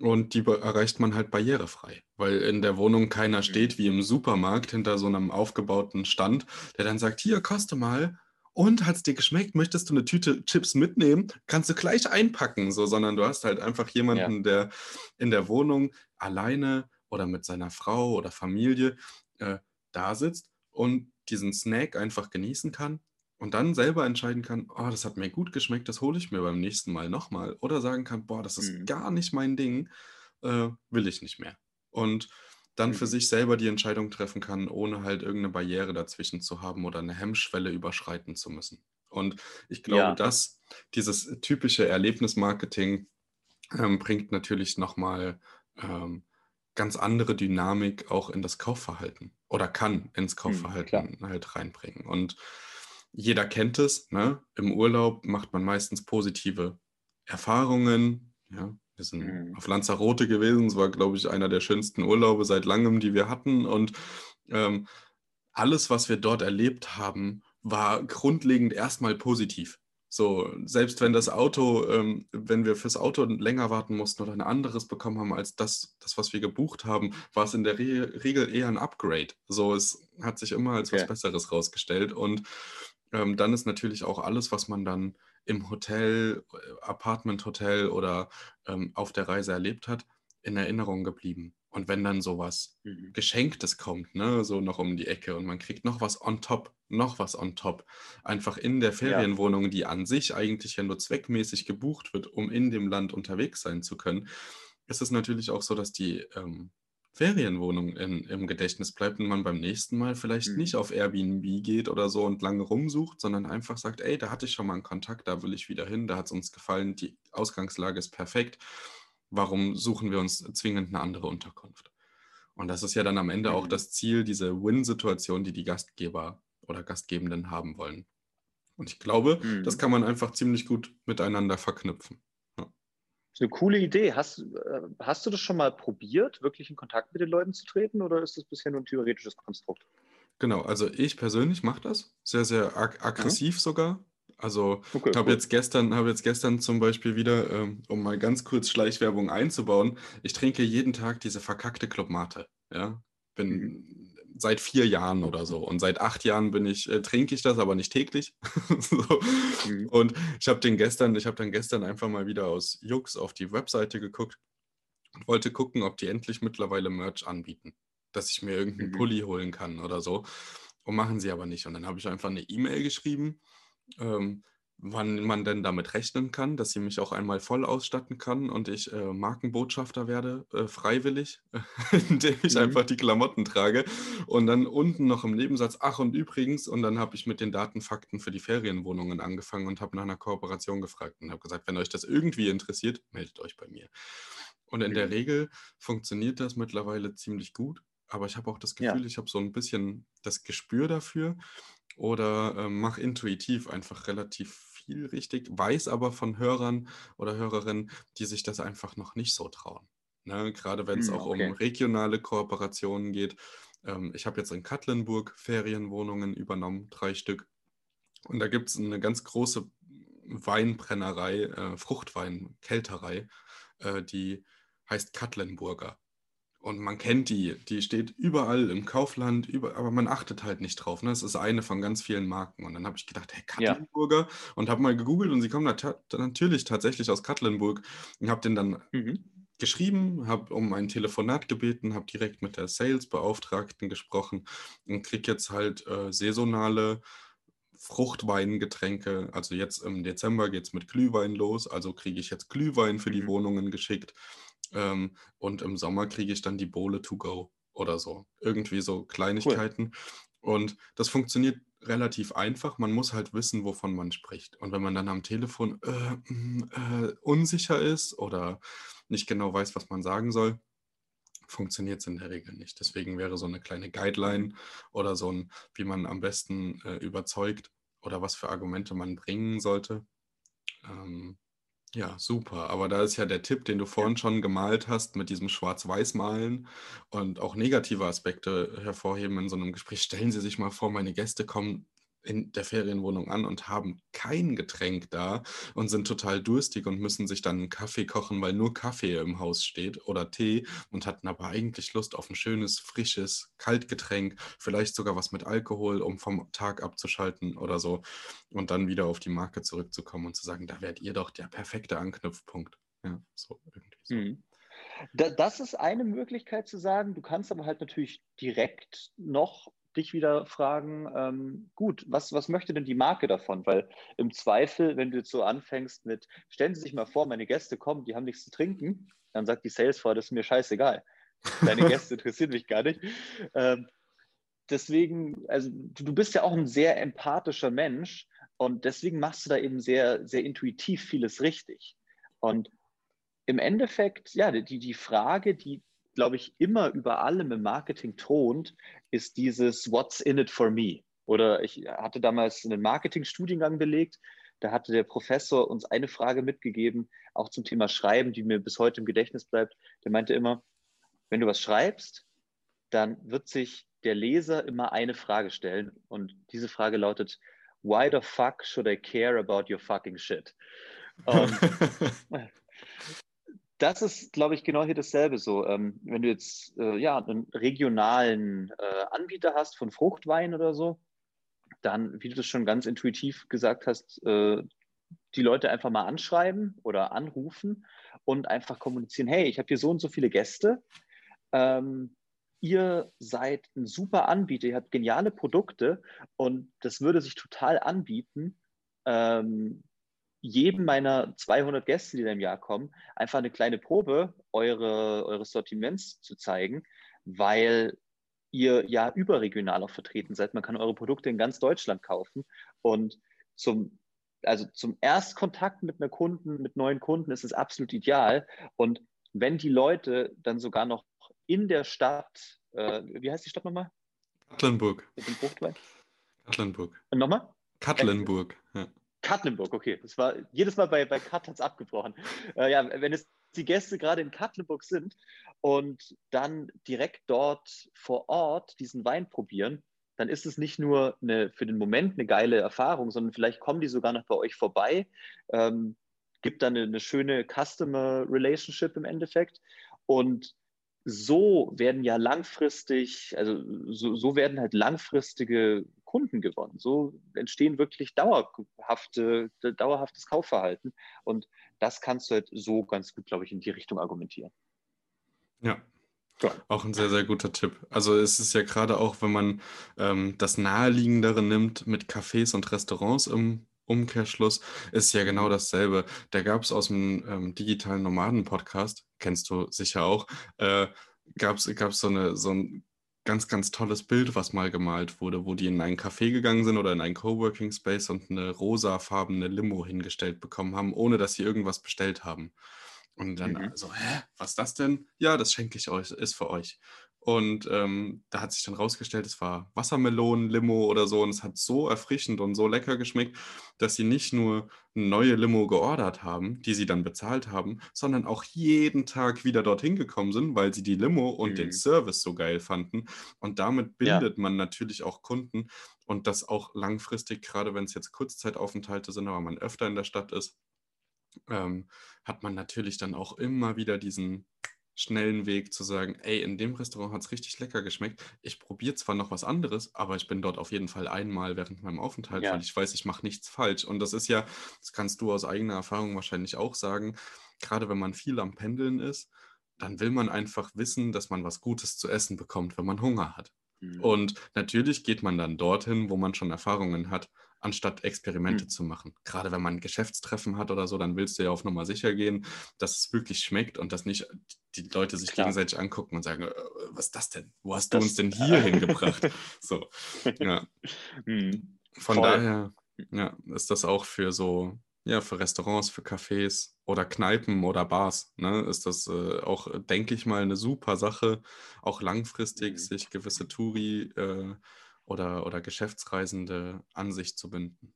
Und die erreicht man halt barrierefrei, weil in der Wohnung keiner steht wie im Supermarkt hinter so einem aufgebauten Stand, der dann sagt, hier, koste mal. Und hat es dir geschmeckt? Möchtest du eine Tüte Chips mitnehmen? Kannst du gleich einpacken, so, sondern du hast halt einfach jemanden, der in der Wohnung alleine oder mit seiner Frau oder Familie äh, da sitzt und diesen Snack einfach genießen kann und dann selber entscheiden kann, oh, das hat mir gut geschmeckt, das hole ich mir beim nächsten Mal nochmal. Oder sagen kann, boah, das ist
Mhm.
gar nicht mein Ding, äh, will ich nicht mehr. Und dann für
Mhm.
sich selber die Entscheidung treffen kann, ohne halt irgendeine Barriere dazwischen zu haben oder eine Hemmschwelle überschreiten zu müssen. Und ich glaube,
Ja.
dass dieses typische Erlebnismarketing ähm, bringt natürlich nochmal ähm, ganz andere Dynamik auch in das Kaufverhalten oder kann ins Kaufverhalten halt reinbringen. Und jeder kennt es, ne? Im Urlaub macht man meistens positive Erfahrungen. Ja, wir sind
Mhm.
auf Lanzarote gewesen. Es war, glaube ich, einer der schönsten Urlaube seit langem, die wir hatten. Und ähm, alles, was wir dort erlebt haben, war grundlegend erstmal positiv. So, selbst wenn das Auto, ähm, wenn wir fürs Auto länger warten mussten oder ein anderes bekommen haben als das, das was wir gebucht haben, war es in der Re Regel eher ein Upgrade. So, es hat sich immer als was
Okay.
Besseres rausgestellt. Und ähm, dann ist natürlich auch alles, was man dann im Hotel, äh, Apartment-Hotel oder ähm, auf der Reise erlebt hat, in Erinnerung geblieben. Und wenn dann sowas
Mhm.
Geschenktes kommt, ne, so noch um die Ecke und man kriegt noch was on top, noch was on top, einfach in der Ferienwohnung, die an sich eigentlich ja nur zweckmäßig gebucht wird, um in dem Land unterwegs sein zu können, ist es natürlich auch so, dass die ähm, Ferienwohnung in, im Gedächtnis bleibt und man beim nächsten Mal vielleicht
Mhm.
nicht auf Airbnb geht oder so und lange rumsucht, sondern einfach sagt, ey, da hatte ich schon mal einen Kontakt, da will ich wieder hin, da hat es uns gefallen, die Ausgangslage ist perfekt. Warum suchen wir uns zwingend eine andere Unterkunft? Und das ist ja dann am Ende auch
Mhm.
das Ziel, diese Win-Situation, die die Gastgeber oder Gastgebenden haben wollen. Und ich glaube, das
Mhm.
kann man einfach ziemlich gut miteinander verknüpfen.
Das ist eine coole Idee. Hast, äh, hast du das schon mal probiert, wirklich in Kontakt mit den Leuten zu treten oder ist das bisher nur ein theoretisches Konstrukt?
Genau, also ich persönlich mache das sehr, sehr ag aggressiv sogar. Also
Okay,
ich habe
cool.
jetzt gestern, habe jetzt gestern zum Beispiel wieder, ähm, um mal ganz kurz Schleichwerbung einzubauen, ich trinke jeden Tag diese verkackte Club Mate. Ja, bin seit vier Jahren oder so und seit acht Jahren bin ich, äh, trinke ich das, aber nicht täglich. so.
Mhm.
Und ich habe den gestern, ich habe dann gestern einfach mal wieder aus Jux auf die Webseite geguckt und wollte gucken, ob die endlich mittlerweile Merch anbieten, dass ich mir irgendeinen
Mhm.
Pulli holen kann oder so. Und machen sie aber nicht. Und dann habe ich einfach eine E-Mail geschrieben, ähm, wann man denn damit rechnen kann, dass sie mich auch einmal voll ausstatten kann und ich äh, Markenbotschafter werde, äh, freiwillig, indem ich
Mhm.
einfach die Klamotten trage. Und dann unten noch im Nebensatz, ach und übrigens, und dann habe ich mit den Datenfakten für die Ferienwohnungen angefangen und habe nach einer Kooperation gefragt und habe gesagt, wenn euch das irgendwie interessiert, meldet euch bei mir. Und in der
Mhm.
Regel funktioniert das mittlerweile ziemlich gut, aber ich habe auch das
Ja.
Gefühl, ich habe so ein bisschen das Gespür dafür oder ähm, mache intuitiv einfach relativ viel richtig, weiß aber von Hörern oder Hörerinnen, die sich das einfach noch nicht so trauen. Ne? Gerade wenn es
Hm,
auch um
okay.
regionale Kooperationen geht. Ähm, ich habe jetzt in Katlenburg Ferienwohnungen übernommen, drei Stück. Und da gibt es eine ganz große Weinbrennerei, äh, Fruchtwein-Kelterei, äh, die heißt Katlenburger. Und man kennt die, die steht überall im Kaufland, über, aber man achtet halt nicht drauf. Ne? Es ist eine von ganz vielen Marken. Und dann habe ich gedacht, hey,
Ja.
Katlenburger und habe mal gegoogelt und sie kommen nat natürlich tatsächlich aus Katlenburg und habe den dann
Mhm.
geschrieben, habe um ein Telefonat gebeten, habe direkt mit der Sales-Beauftragten gesprochen und kriege jetzt halt äh, saisonale Fruchtweingetränke. Also jetzt im Dezember geht es mit Glühwein los, also kriege ich jetzt Glühwein für die
Mhm.
Wohnungen geschickt. Ähm, und im Sommer kriege ich dann die Bowle to go oder so. Irgendwie so Kleinigkeiten. Und das funktioniert relativ einfach. Man muss halt wissen, wovon man spricht. Und wenn man dann am Telefon äh, äh, unsicher ist oder nicht genau weiß, was man sagen soll, funktioniert es in der Regel nicht. Deswegen wäre so eine kleine Guideline oder so ein, wie man am besten äh, überzeugt oder was für Argumente man bringen sollte. Ähm, ja, super. Aber da ist ja der Tipp, den du vorhin schon gemalt hast, mit diesem Schwarz-Weiß-Malen und auch negative Aspekte hervorheben in so einem Gespräch. Stellen Sie sich mal vor, meine Gäste kommen in der Ferienwohnung an und haben kein Getränk da und sind total durstig und müssen sich dann einen Kaffee kochen, weil nur Kaffee im Haus steht oder Tee und hatten aber eigentlich Lust auf ein schönes, frisches Kaltgetränk, vielleicht sogar was mit Alkohol, um vom Tag abzuschalten oder so und dann wieder auf die Marke zurückzukommen und zu sagen, da wärt ihr doch der perfekte Anknüpfpunkt. Ja, so irgendwie so.
Mhm. Da, das ist eine Möglichkeit zu sagen. Du kannst aber halt natürlich direkt noch dich wieder fragen, ähm, gut, was, was möchte denn die Marke davon? Weil im Zweifel, wenn du jetzt so anfängst mit, stellen Sie sich mal vor, meine Gäste kommen, die haben nichts zu trinken, dann sagt die Salesforce, das ist mir scheißegal. Deine Gäste interessieren mich gar nicht. Ähm, deswegen, also du, bist ja auch ein sehr empathischer Mensch und deswegen machst du da eben sehr, sehr intuitiv vieles richtig. Und im Endeffekt, ja, die, die Frage, die, glaube ich, immer über allem im Marketing thront, ist dieses What's in it for me? Oder ich hatte damals einen Marketingstudiengang belegt, da hatte der Professor uns eine Frage mitgegeben, auch zum Thema Schreiben, die mir bis heute im Gedächtnis bleibt. Der meinte immer, wenn du was schreibst, dann wird sich der Leser immer eine Frage stellen. Und diese Frage lautet, why the fuck should I care about your fucking shit? Und das ist, glaube ich, genau hier dasselbe so. Ähm, wenn du jetzt äh, ja, einen regionalen äh, Anbieter hast von Fruchtwein oder so, dann, wie du das schon ganz intuitiv gesagt hast, äh, die Leute einfach mal anschreiben oder anrufen und einfach kommunizieren, hey, ich habe hier so und so viele Gäste. Ähm, ihr seid ein super Anbieter, ihr habt geniale Produkte und das würde sich total anbieten, ähm, jedem meiner 200 Gäste, die da im Jahr kommen, einfach eine kleine Probe eure, eures Sortiments zu zeigen, weil ihr ja überregional auch vertreten seid. Man kann eure Produkte in ganz Deutschland kaufen und zum also zum Erstkontakt mit einer Kunden, mit neuen Kunden ist es absolut ideal. Und wenn die Leute dann sogar noch in der Stadt, äh, wie heißt die Stadt nochmal?
Katlenburg.
Mit dem Fruchtwein?
Katlenburg.
Und nochmal?
Katlenburg. Ja.
Katlenburg, okay. Das war jedes Mal bei, bei Kat hat es abgebrochen. Äh, ja, wenn es die Gäste gerade in Katlenburg sind und dann direkt dort vor Ort diesen Wein probieren, dann ist es nicht nur eine, für den Moment eine geile Erfahrung, sondern vielleicht kommen die sogar noch bei euch vorbei. Ähm, gibt dann eine, eine schöne Customer Relationship im Endeffekt. Und so werden ja langfristig, also so, so werden halt langfristige Kunden gewonnen. So entstehen wirklich dauerhafte, dauerhaftes Kaufverhalten. Und das kannst du halt so ganz gut, glaube ich, in die Richtung argumentieren.
Ja.
Ja.
Auch ein sehr, sehr guter Tipp. Also es ist ja gerade auch, wenn man ähm, das Naheliegendere nimmt mit Cafés und Restaurants im Umkehrschluss ist ja genau dasselbe. Da gab es aus dem ähm, digitalen Nomaden-Podcast, kennst du sicher auch, äh, gab es so, eine, so ein ganz, ganz tolles Bild, was mal gemalt wurde, wo die in einen Café gegangen sind oder in einen Coworking Space und eine rosafarbene Limo hingestellt bekommen haben, ohne dass sie irgendwas bestellt haben. Und dann mhm. so, hä, was ist das denn? Ja, das schenke ich euch, ist für euch. Und ähm, da hat sich dann rausgestellt, es war Wassermelonen-Limo oder so. Und es hat so erfrischend und so lecker geschmeckt, dass sie nicht nur eine neue Limo geordert haben, die sie dann bezahlt haben, sondern auch jeden Tag wieder dorthin gekommen sind, weil sie die Limo und mhm. den Service so geil fanden. Und damit bindet ja. man natürlich auch Kunden und das auch langfristig, gerade wenn es jetzt Kurzzeitaufenthalte sind, aber man öfter in der Stadt ist, ähm, hat man natürlich dann auch immer wieder diesen schnellen Weg zu sagen, ey, in dem Restaurant hat es richtig lecker geschmeckt. Ich probiere zwar noch was anderes, aber ich bin dort auf jeden Fall einmal während meinem Aufenthalt, ja. weil ich weiß, ich mache nichts falsch. Und das ist ja, das kannst du aus eigener Erfahrung wahrscheinlich auch sagen, gerade wenn man viel am Pendeln ist, dann will man einfach wissen, dass man was Gutes zu essen bekommt, wenn man Hunger hat. Mhm. Und natürlich geht man dann dorthin, wo man schon Erfahrungen hat anstatt Experimente mhm. zu machen. Gerade wenn man ein Geschäftstreffen hat oder so, dann willst du ja auf Nummer sicher gehen, dass es wirklich schmeckt und dass nicht die Leute sich Klar. gegenseitig angucken und sagen, äh, was ist das denn? Wo hast das, du uns denn hier hingebracht? So, ja. Mhm. Von Voll. daher ja, ist das auch für so, ja, für Restaurants, für Cafés oder Kneipen oder Bars, ne, ist das äh, auch, denke ich mal, eine super Sache, auch langfristig mhm. sich gewisse Touri äh, oder, oder Geschäftsreisende an sich zu binden.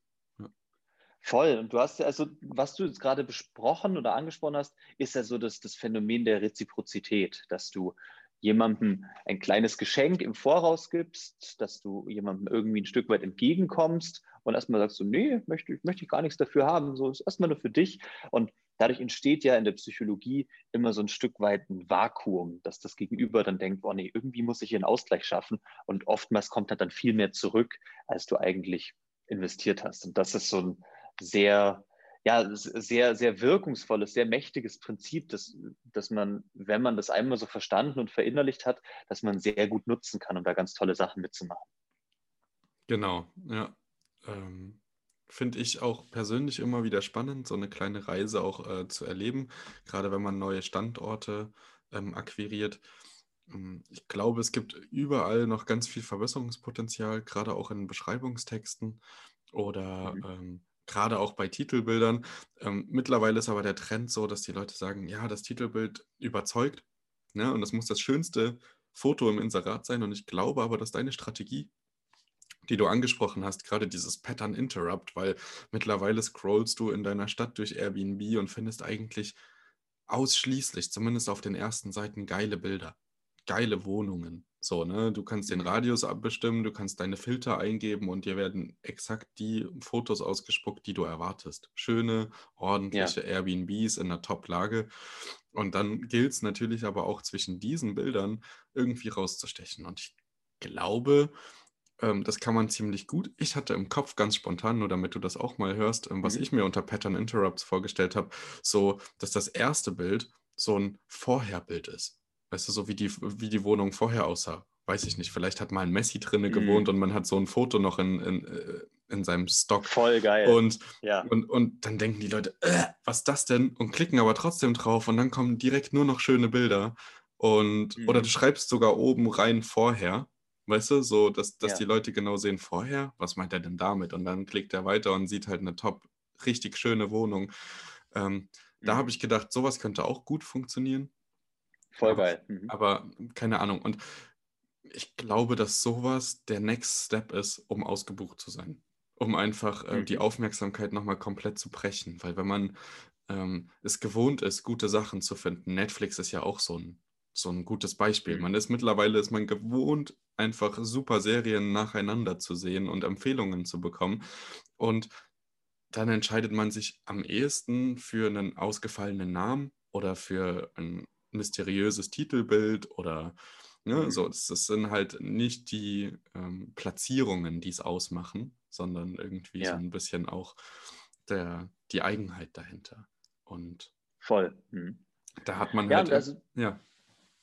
Voll. Und du hast ja, also, was du jetzt gerade besprochen oder angesprochen hast, ist ja so das, das Phänomen der Reziprozität, dass du jemandem ein kleines Geschenk im Voraus gibst, dass du jemandem irgendwie ein Stück weit entgegenkommst und erstmal sagst du, nee, möchte, möchte ich gar nichts dafür haben, so ist erstmal nur für dich. Und dadurch entsteht ja in der Psychologie immer so ein Stück weit ein Vakuum, dass das Gegenüber dann denkt, oh nee, irgendwie muss ich hier einen Ausgleich schaffen. Und oftmals kommt halt dann viel mehr zurück, als du eigentlich investiert hast. Und das ist so ein sehr, ja, sehr, sehr wirkungsvolles, sehr mächtiges Prinzip, das, dass man, wenn man das einmal so verstanden und verinnerlicht hat, dass man sehr gut nutzen kann, um da ganz tolle Sachen mitzumachen.
Genau, ja. Ähm, finde ich auch persönlich immer wieder spannend, so eine kleine Reise auch äh, zu erleben, gerade wenn man neue Standorte ähm, akquiriert. Ähm, ich glaube, es gibt überall noch ganz viel Verbesserungspotenzial, gerade auch in Beschreibungstexten oder mhm. ähm, gerade auch bei Titelbildern. Ähm, mittlerweile ist aber der Trend so, dass die Leute sagen, ja, das Titelbild überzeugt ne? und das muss das schönste Foto im Inserat sein. Und ich glaube aber, dass deine Strategie die du angesprochen hast, gerade dieses Pattern Interrupt, weil mittlerweile scrollst du in deiner Stadt durch Airbnb und findest eigentlich ausschließlich, zumindest auf den ersten Seiten, geile Bilder, geile Wohnungen. So, ne? Du kannst den Radius abbestimmen, du kannst deine Filter eingeben und dir werden exakt die Fotos ausgespuckt, die du erwartest. Schöne, ordentliche ja. Airbnbs in einer Top-Lage. Und dann gilt es natürlich aber auch zwischen diesen Bildern irgendwie rauszustechen. Und ich glaube, ähm, das kann man ziemlich gut. Ich hatte im Kopf ganz spontan, nur damit du das auch mal hörst, ähm, was mhm. ich mir unter Pattern Interrupts vorgestellt habe, so, dass das erste Bild so ein Vorherbild ist. Weißt du, so wie die, wie die Wohnung vorher aussah. Weiß ich nicht. Vielleicht hat mal ein Messi drinne mhm. gewohnt und man hat so ein Foto noch in, in, äh, in seinem Stock.
Voll geil.
Und, ja. und, und dann denken die Leute, äh, was ist das denn? Und klicken aber trotzdem drauf und dann kommen direkt nur noch schöne Bilder. Und, mhm. Oder du schreibst sogar oben rein vorher Weißt du, so, dass, dass ja. die Leute genau sehen, vorher, was meint er denn damit? Und dann klickt er weiter und sieht halt eine top, richtig schöne Wohnung. Ähm, mhm. Da habe ich gedacht, sowas könnte auch gut funktionieren.
Voll aber, geil.
Mhm. Aber keine Ahnung. Und ich glaube, dass sowas der Next Step ist, um ausgebucht zu sein. Um einfach äh, mhm. die Aufmerksamkeit nochmal komplett zu brechen. Weil wenn man ähm, es gewohnt ist, gute Sachen zu finden, Netflix ist ja auch so ein so ein gutes Beispiel. Mhm. Man ist mittlerweile ist man gewohnt, einfach super Serien nacheinander zu sehen und Empfehlungen zu bekommen. Und dann entscheidet man sich am ehesten für einen ausgefallenen Namen oder für ein mysteriöses Titelbild oder ne, mhm. so. Das, das, sind halt nicht die ähm, Platzierungen, die es ausmachen, sondern irgendwie ja. so ein bisschen auch der, die Eigenheit dahinter. Und
voll. Mhm.
Da hat man ja, halt. Also, ja.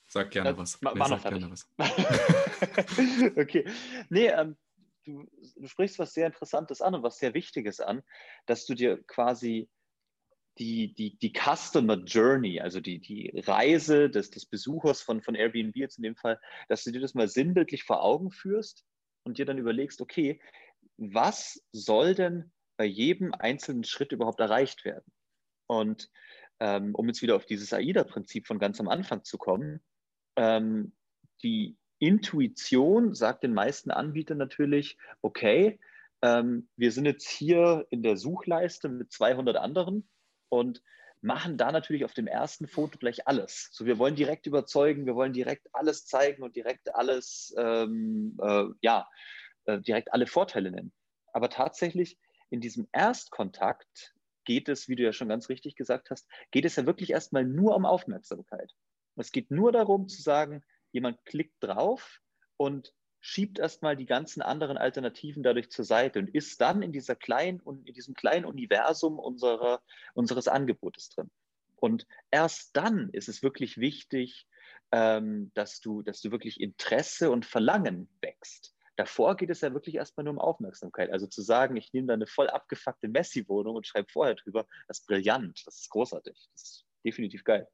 Sag gerne was.
Nee, sag gerne was. okay. Nee, ähm, du, du sprichst was sehr Interessantes an und was sehr Wichtiges an, dass du dir quasi die, die, die Customer Journey, also die, die Reise des, des Besuchers von, von Airbnb jetzt in dem Fall, dass du dir das mal sinnbildlich vor Augen führst und dir dann überlegst, okay, was soll denn bei jedem einzelnen Schritt überhaupt erreicht werden? Und ähm, um jetzt wieder auf dieses AIDA-Prinzip von ganz am Anfang zu kommen, ähm, die Intuition sagt den meisten Anbietern natürlich, okay, ähm, wir sind jetzt hier in der Suchleiste mit 200 anderen und machen da natürlich auf dem ersten Foto gleich alles. So, wir wollen direkt überzeugen, wir wollen direkt alles zeigen und direkt alles, ähm, äh, ja, äh, direkt alle Vorteile nennen. Aber tatsächlich in diesem Erstkontakt geht es, wie du ja schon ganz richtig gesagt hast, geht es ja wirklich erstmal nur um Aufmerksamkeit. Es geht nur darum zu sagen, jemand klickt drauf und schiebt erstmal die ganzen anderen Alternativen dadurch zur Seite und ist dann in dieser kleinen in diesem kleinen Universum unserer, unseres Angebotes drin. Und erst dann ist es wirklich wichtig, ähm, dass, du, dass du wirklich Interesse und Verlangen wächst. Davor geht es ja wirklich erstmal nur um Aufmerksamkeit. Also zu sagen, ich nehme da eine voll abgefuckte Messi-Wohnung und schreibe vorher drüber, das ist brillant, das ist großartig, das ist definitiv geil.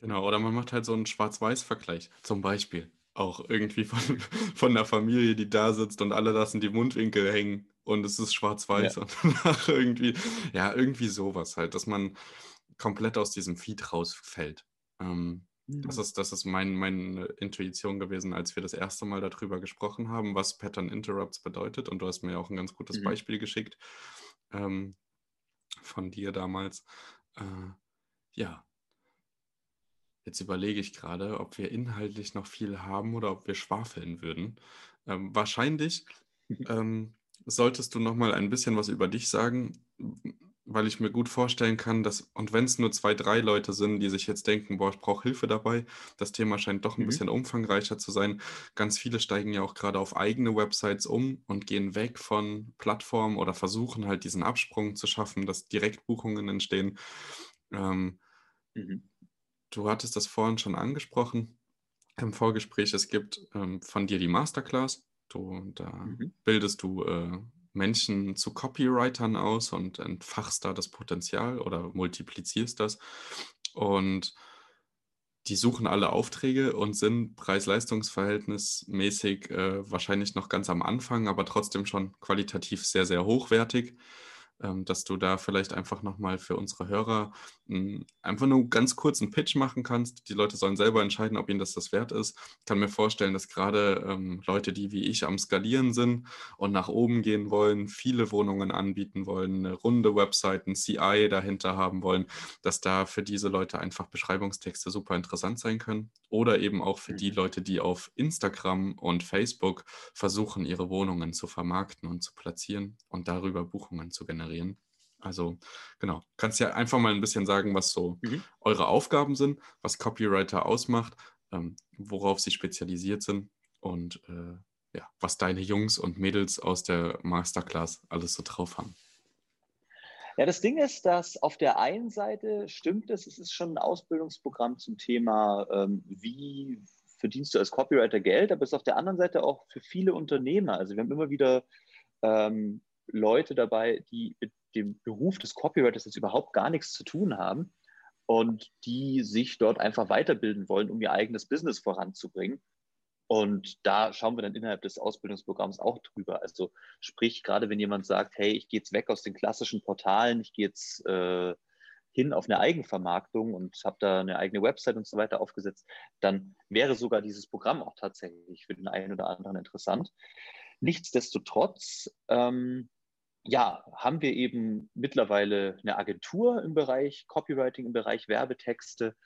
Genau, oder man macht halt so einen Schwarz-Weiß-Vergleich, zum Beispiel auch irgendwie von, von der Familie, die da sitzt und alle lassen die Mundwinkel hängen und es ist schwarz-weiß ja. und danach irgendwie, ja, irgendwie sowas halt, dass man komplett aus diesem Feed rausfällt. Ähm, mhm. das, ist, das ist mein, meine Intuition gewesen, als wir das erste Mal darüber gesprochen haben, was Pattern Interrupts bedeutet. Und du hast mir auch ein ganz gutes mhm. Beispiel geschickt ähm, von dir damals. Äh, ja, Jetzt überlege ich gerade, ob wir inhaltlich noch viel haben oder ob wir schwafeln würden. Ähm, wahrscheinlich ähm, solltest du noch mal ein bisschen was über dich sagen, weil ich mir gut vorstellen kann, dass, und wenn es nur zwei, drei Leute sind, die sich jetzt denken, boah, ich brauche Hilfe dabei, das Thema scheint doch ein mhm. bisschen umfangreicher zu sein. Ganz viele steigen ja auch gerade auf eigene Websites um und gehen weg von Plattformen oder versuchen halt diesen Absprung zu schaffen, dass Direktbuchungen entstehen. Ähm, mhm. Du hattest das vorhin schon angesprochen im Vorgespräch. Es gibt ähm, von dir die Masterclass. Du, da mhm. bildest du äh, Menschen zu Copywritern aus und entfachst da das Potenzial oder multiplizierst das. Und die suchen alle Aufträge und sind preis-leistungs-verhältnismäßig äh, wahrscheinlich noch ganz am Anfang, aber trotzdem schon qualitativ sehr, sehr hochwertig. Ähm, dass du da vielleicht einfach nochmal für unsere Hörer hm, einfach nur ganz kurz einen Pitch machen kannst. Die Leute sollen selber entscheiden, ob ihnen das das wert ist. Ich kann mir vorstellen, dass gerade ähm, Leute, die wie ich am Skalieren sind und nach oben gehen wollen, viele Wohnungen anbieten wollen, eine runde Website, ein CI dahinter haben wollen, dass da für diese Leute einfach Beschreibungstexte super interessant sein können. Oder eben auch für die mhm. Leute, die auf Instagram und Facebook versuchen, ihre Wohnungen zu vermarkten und zu platzieren und darüber Buchungen zu generieren generieren. Also genau, kannst ja einfach mal ein bisschen sagen, was so mhm. eure Aufgaben sind, was Copywriter ausmacht, ähm, worauf sie spezialisiert sind und äh, ja, was deine Jungs und Mädels aus der Masterclass alles so drauf haben.
Ja, das Ding ist, dass auf der einen Seite stimmt es, es ist schon ein Ausbildungsprogramm zum Thema, ähm, wie verdienst du als Copywriter Geld, aber es ist auf der anderen Seite auch für viele Unternehmer. Also wir haben immer wieder ähm, Leute dabei, die mit dem Beruf des Copywriters jetzt überhaupt gar nichts zu tun haben und die sich dort einfach weiterbilden wollen, um ihr eigenes Business voranzubringen. Und da schauen wir dann innerhalb des Ausbildungsprogramms auch drüber. Also sprich, gerade wenn jemand sagt, hey, ich gehe jetzt weg aus den klassischen Portalen, ich gehe jetzt äh, hin auf eine Eigenvermarktung und habe da eine eigene Website und so weiter aufgesetzt, dann wäre sogar dieses Programm auch tatsächlich für den einen oder anderen interessant. Nichtsdestotrotz ähm, ja, haben wir eben mittlerweile eine Agentur im Bereich Copywriting, im Bereich Werbetexte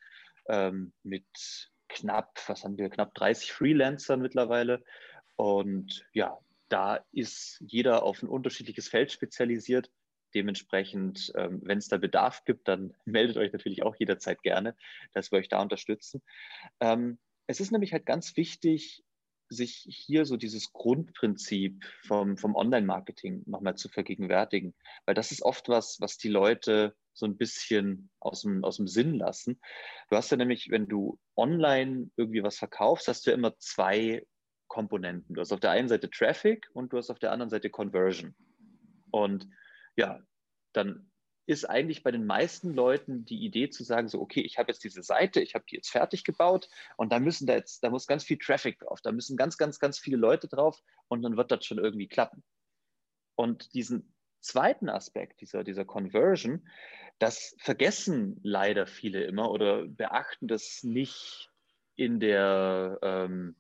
ähm, mit knapp, was haben wir, knapp 30 Freelancern mittlerweile. Und ja, da ist jeder auf ein unterschiedliches Feld spezialisiert. Dementsprechend, ähm, wenn es da Bedarf gibt, dann meldet euch natürlich auch jederzeit gerne, dass wir euch da unterstützen. Ähm, es ist nämlich halt ganz wichtig, sich hier so dieses Grundprinzip vom, vom Online-Marketing nochmal zu vergegenwärtigen. Weil das ist oft was, was die Leute so ein bisschen aus dem, aus dem Sinn lassen. Du hast ja nämlich, wenn du online irgendwie was verkaufst, hast du ja immer zwei Komponenten. Du hast auf der einen Seite Traffic und du hast auf der anderen Seite Conversion. Und ja, dann ist eigentlich bei den meisten Leuten die Idee zu sagen, so, okay, ich habe jetzt diese Seite, ich habe die jetzt fertig gebaut und da müssen da jetzt, da muss ganz viel Traffic drauf, da müssen ganz, ganz, ganz viele Leute drauf und dann wird das schon irgendwie klappen. Und diesen zweiten Aspekt dieser, dieser Conversion, das vergessen leider viele immer oder beachten das nicht in der, ähm,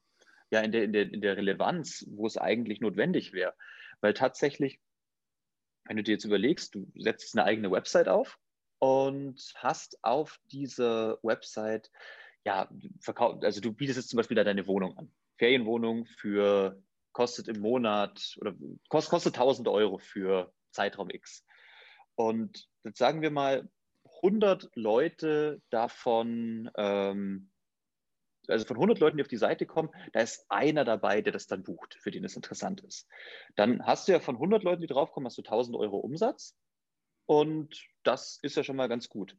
ja, in der, in der, in der Relevanz, wo es eigentlich notwendig wäre. Weil tatsächlich wenn du dir jetzt überlegst, du setzt eine eigene Website auf und hast auf dieser Website, ja, verkauft, also du bietest jetzt zum Beispiel da deine Wohnung an. Ferienwohnung für, kostet im Monat oder kostet, kostet 1000 Euro für Zeitraum X. Und jetzt sagen wir mal, 100 Leute davon ähm, also von 100 Leuten, die auf die Seite kommen, da ist einer dabei, der das dann bucht, für den es interessant ist. Dann hast du ja von 100 Leuten, die draufkommen, hast du 1000 Euro Umsatz und das ist ja schon mal ganz gut.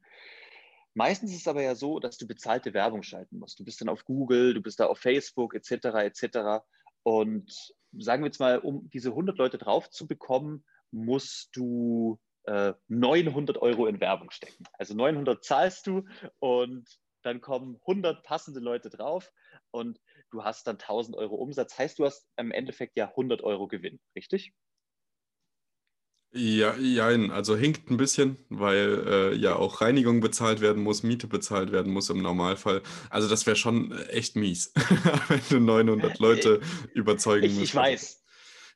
Meistens ist es aber ja so, dass du bezahlte Werbung schalten musst. Du bist dann auf Google, du bist da auf Facebook etc. etc. Und sagen wir jetzt mal, um diese 100 Leute drauf zu bekommen, musst du äh, 900 Euro in Werbung stecken. Also 900 zahlst du und dann kommen 100 passende Leute drauf und du hast dann 1000 Euro Umsatz. Heißt, du hast im Endeffekt ja 100 Euro Gewinn, richtig?
Ja, ja, also hinkt ein bisschen, weil äh, ja auch Reinigung bezahlt werden muss, Miete bezahlt werden muss im Normalfall. Also das wäre schon echt mies, wenn du 900 Leute überzeugen
ich, musst. Ich weiß,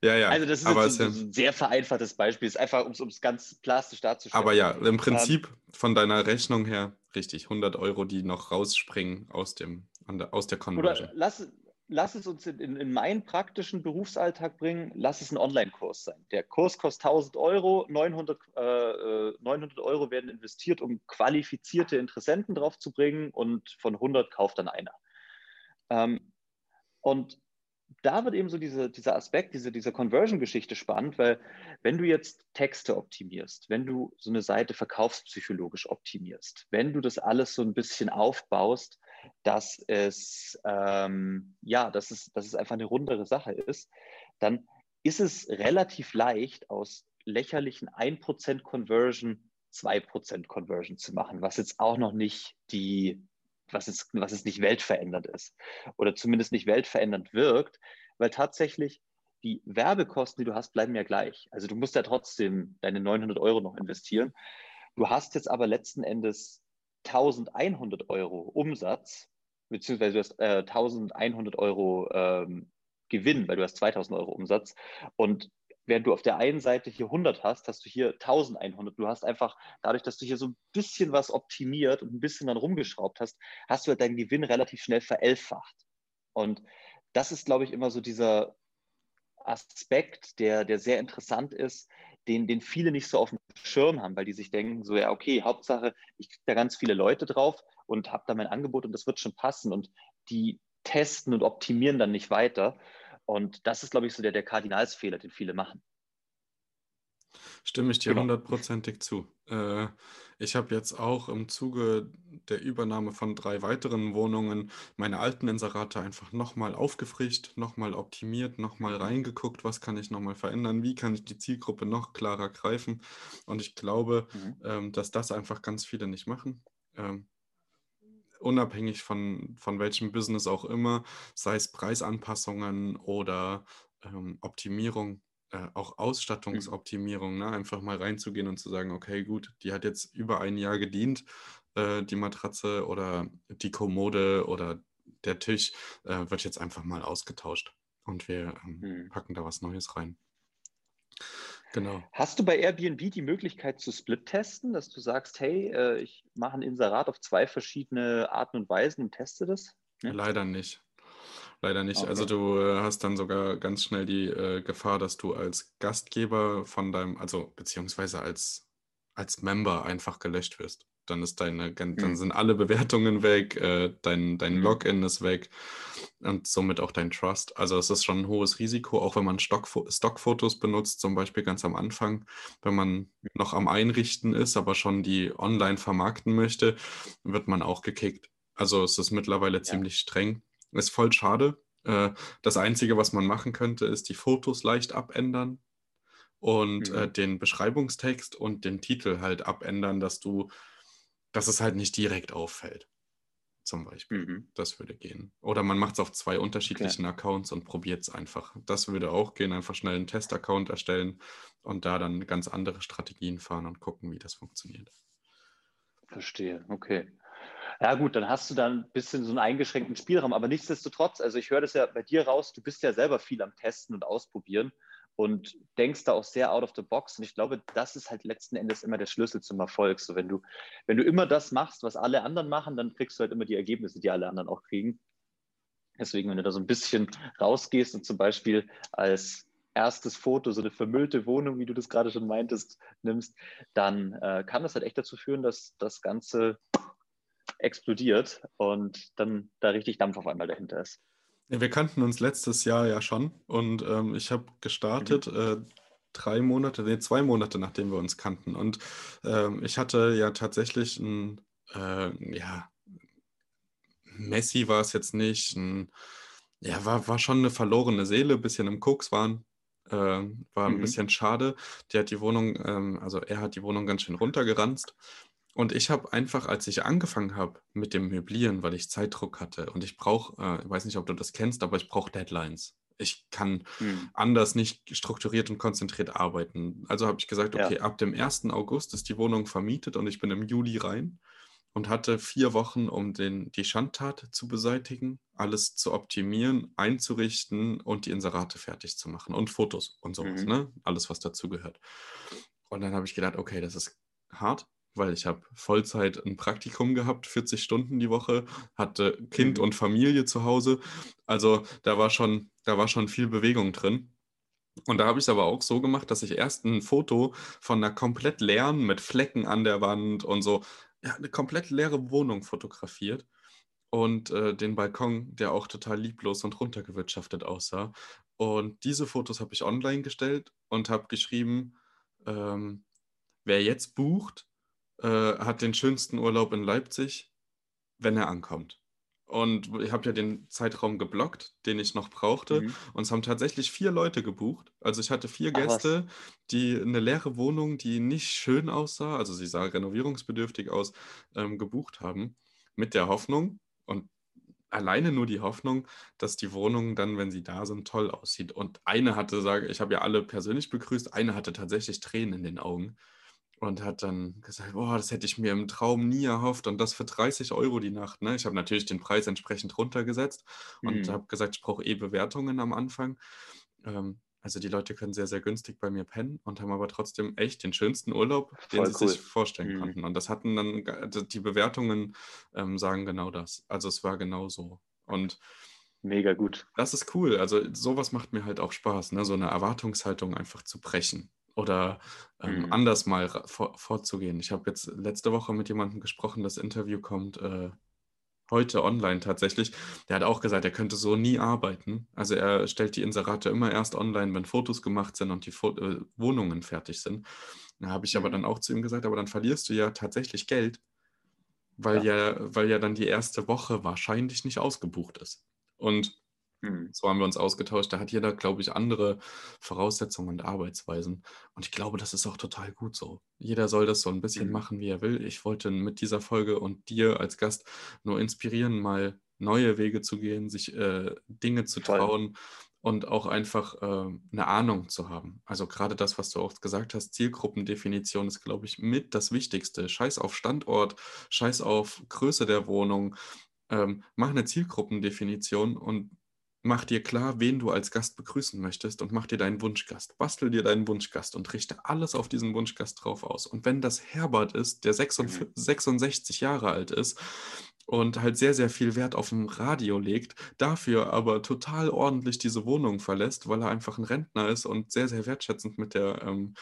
ja, ja.
Also das ist aber jetzt ein, ein sehr vereinfachtes Beispiel. Es ist einfach, um es ganz plastisch darzustellen.
Aber ja, im Prinzip ähm, von deiner Rechnung her richtig 100 Euro, die noch rausspringen aus, dem, aus der Conversion.
Oder lass, lass es uns in, in, meinen praktischen Berufsalltag bringen. Lass es ein Online-Kurs sein. Der Kurs kostet 1000 Euro. 900, äh, 900 Euro werden investiert, um qualifizierte Interessenten drauf zu bringen und von 100 kauft dann einer. Ähm, und da wird eben so diese, dieser Aspekt, diese, diese Conversion-Geschichte spannend, weil wenn du jetzt Texte optimierst, wenn du so eine Seite verkaufspsychologisch optimierst, wenn du das alles so ein bisschen aufbaust, dass es, ähm, ja, dass es, dass es einfach eine rundere Sache ist, dann ist es relativ leicht, aus lächerlichen 1% Conversion 2% Conversion zu machen, was jetzt auch noch nicht die was es, was es nicht weltverändernd ist oder zumindest nicht weltverändernd wirkt, weil tatsächlich die Werbekosten, die du hast, bleiben ja gleich. Also du musst ja trotzdem deine 900 Euro noch investieren. Du hast jetzt aber letzten Endes 1100 Euro Umsatz, beziehungsweise du hast äh, 1100 Euro ähm, Gewinn, weil du hast 2000 Euro Umsatz. Und während du auf der einen Seite hier 100 hast, hast du hier 1100. Du hast einfach, dadurch, dass du hier so ein bisschen was optimiert und ein bisschen dann rumgeschraubt hast, hast du halt deinen Gewinn relativ schnell verelfacht. Und das ist, glaube ich, immer so dieser Aspekt, der, der sehr interessant ist, den, den viele nicht so auf dem Schirm haben, weil die sich denken, so ja, okay, Hauptsache, ich kriege da ganz viele Leute drauf und habe da mein Angebot und das wird schon passen. Und die testen und optimieren dann nicht weiter. Und das ist, glaube ich, so der, der Kardinalsfehler, den viele machen.
Stimme ich dir genau. hundertprozentig zu. Äh, ich habe jetzt auch im Zuge der Übernahme von drei weiteren Wohnungen meine alten Inserate einfach nochmal aufgefrischt, nochmal optimiert, nochmal mhm. reingeguckt, was kann ich nochmal verändern, wie kann ich die Zielgruppe noch klarer greifen. Und ich glaube, mhm. ähm, dass das einfach ganz viele nicht machen. Ähm, unabhängig von, von welchem Business auch immer, sei es Preisanpassungen oder ähm, Optimierung, äh, auch Ausstattungsoptimierung, mhm. ne? einfach mal reinzugehen und zu sagen, okay, gut, die hat jetzt über ein Jahr gedient, äh, die Matratze oder die Kommode oder der Tisch äh, wird jetzt einfach mal ausgetauscht und wir ähm, mhm. packen da was Neues rein.
Genau. Hast du bei Airbnb die Möglichkeit zu Split-testen, dass du sagst, hey, äh, ich mache ein Inserat auf zwei verschiedene Arten und Weisen und teste das?
Ne? Leider nicht. Leider nicht. Okay. Also du äh, hast dann sogar ganz schnell die äh, Gefahr, dass du als Gastgeber von deinem, also beziehungsweise als, als Member einfach gelöscht wirst. Dann ist deine, dann mhm. sind alle Bewertungen weg, äh, dein, dein mhm. Login ist weg und somit auch dein Trust. Also es ist schon ein hohes Risiko, auch wenn man Stockfo Stockfotos benutzt, zum Beispiel ganz am Anfang, wenn man noch am Einrichten ist, aber schon die online vermarkten möchte, wird man auch gekickt. Also es ist mittlerweile ja. ziemlich streng. Ist voll schade, Äh, das Einzige, was man machen könnte, ist die Fotos leicht abändern und
Mhm.
äh, den Beschreibungstext und den Titel halt abändern, dass du, dass es halt nicht direkt auffällt. Zum Beispiel.
Mhm.
Das würde gehen. Oder man macht es auf zwei unterschiedlichen Accounts und probiert es einfach. Das würde auch gehen. Einfach schnell einen Test-Account erstellen und da dann ganz andere Strategien fahren und gucken, wie das funktioniert.
Verstehe, okay. Ja gut, dann hast du dann ein bisschen so einen eingeschränkten Spielraum, aber nichtsdestotrotz, also ich höre das ja bei dir raus, du bist ja selber viel am Testen und Ausprobieren und denkst da auch sehr out of the box. Und ich glaube, das ist halt letzten Endes immer der Schlüssel zum Erfolg. So, wenn du, wenn du immer das machst, was alle anderen machen, dann kriegst du halt immer die Ergebnisse, die alle anderen auch kriegen. Deswegen, wenn du da so ein bisschen rausgehst und zum Beispiel als erstes Foto so eine vermüllte Wohnung, wie du das gerade schon meintest, nimmst, dann äh, kann das halt echt dazu führen, dass das Ganze explodiert und dann da richtig Dampf auf einmal dahinter ist.
Wir kannten uns letztes Jahr ja schon und ähm, ich habe gestartet
Mhm.
äh, drei Monate, nee, zwei Monate nachdem wir uns kannten. Und ähm, ich hatte ja tatsächlich ein, äh, ja, Messi war es jetzt nicht, ein, ja, war, war schon eine verlorene Seele, ein bisschen im Koks waren. Äh, war ein
Mhm.
bisschen schade. Der hat die Wohnung, ähm, also er hat die Wohnung ganz schön runtergeranzt. Und ich habe einfach, als ich angefangen habe mit dem Möblieren, weil ich Zeitdruck hatte und ich brauche, äh, ich weiß nicht, ob du das kennst, aber ich brauche Deadlines. Ich kann
Hm.
anders nicht strukturiert und konzentriert arbeiten. Also habe ich gesagt,
Ja.
okay, ab dem 1. August ist die Wohnung vermietet und ich bin im Juli rein und hatte vier Wochen, um den, die Schandtat zu beseitigen, alles zu optimieren, einzurichten und die Inserate fertig zu machen und Fotos und sowas,
Mhm.
ne? Alles, was dazugehört. Und dann habe ich gedacht, okay, das ist hart, weil ich habe Vollzeit ein Praktikum gehabt, 40 Stunden die Woche, hatte Kind
Mhm.
und Familie zu Hause. Also da war schon, da war schon viel Bewegung drin. Und da habe ich es aber auch so gemacht, dass ich erst ein Foto von einer komplett leeren, mit Flecken an der Wand und so, ja, eine komplett leere Wohnung fotografiert und äh, den Balkon, der auch total lieblos und runtergewirtschaftet aussah. Und diese Fotos habe ich online gestellt und habe geschrieben, ähm, wer jetzt bucht, äh, hat den schönsten Urlaub in Leipzig, wenn er ankommt. Und ich habe ja den Zeitraum geblockt, den ich noch brauchte.
Mhm.
Und es haben tatsächlich vier Leute gebucht. Also ich hatte vier
Ach.
Gäste, die eine leere Wohnung, die nicht schön aussah, also sie sah renovierungsbedürftig aus, ähm, gebucht haben. Mit der Hoffnung und alleine nur die Hoffnung, dass die Wohnung dann, wenn sie da sind, toll aussieht. Und eine hatte, sage ich, habe ja alle persönlich begrüßt, eine hatte tatsächlich Tränen in den Augen und hat dann gesagt, boah, das hätte ich mir im Traum nie erhofft und das für 30 Euro die Nacht. Ne? Ich habe natürlich den Preis entsprechend runtergesetzt und
Mhm.
habe gesagt, ich brauche eh Bewertungen am Anfang. Ähm, also die Leute können sehr, sehr günstig bei mir pennen und haben aber trotzdem echt den schönsten Urlaub, den
Voll
sie
cool.
sich vorstellen
Mhm.
konnten. Und das hatten dann, die Bewertungen ähm, sagen genau das. Also es war genau so. Und
Mega gut.
das ist cool. Also sowas macht mir halt auch Spaß, ne? so eine Erwartungshaltung einfach zu brechen oder ähm,
Mhm.
anders mal vor, vorzugehen. Ich habe jetzt letzte Woche mit jemandem gesprochen, das Interview kommt äh, heute online tatsächlich. Der hat auch gesagt, er könnte so nie arbeiten. Also er stellt die Inserate immer erst online, wenn Fotos gemacht sind und die Fo äh, Wohnungen fertig sind. Da habe ich aber
Mhm.
dann auch zu ihm gesagt, aber dann verlierst du ja tatsächlich Geld, weil ja, weil ja dann die erste Woche wahrscheinlich nicht ausgebucht ist. Und
Mhm.
so haben wir uns ausgetauscht. Da hat jeder, glaube ich, andere Voraussetzungen und Arbeitsweisen. Und ich glaube, das ist auch total gut so. Jeder soll das so ein bisschen
Mhm.
machen, wie er will. Ich wollte mit dieser Folge und dir als Gast nur inspirieren, mal neue Wege zu gehen, sich äh, Dinge zu
Voll.
trauen und auch einfach äh, eine Ahnung zu haben. Also gerade das, was du auch gesagt hast, Zielgruppendefinition ist, glaube ich, mit das Wichtigste. Scheiß auf Standort, scheiß auf Größe der Wohnung. Ähm, mach eine Zielgruppendefinition und mach dir klar, wen du als Gast begrüßen möchtest und mach dir deinen Wunschgast. Bastel dir deinen Wunschgast und richte alles auf diesen Wunschgast drauf aus. Und wenn das Herbert ist, der 46, 66 Jahre alt ist und halt sehr, sehr viel Wert auf dem Radio legt, dafür aber total ordentlich diese Wohnung verlässt, weil er einfach ein Rentner ist und sehr, sehr wertschätzend mit der, ähm,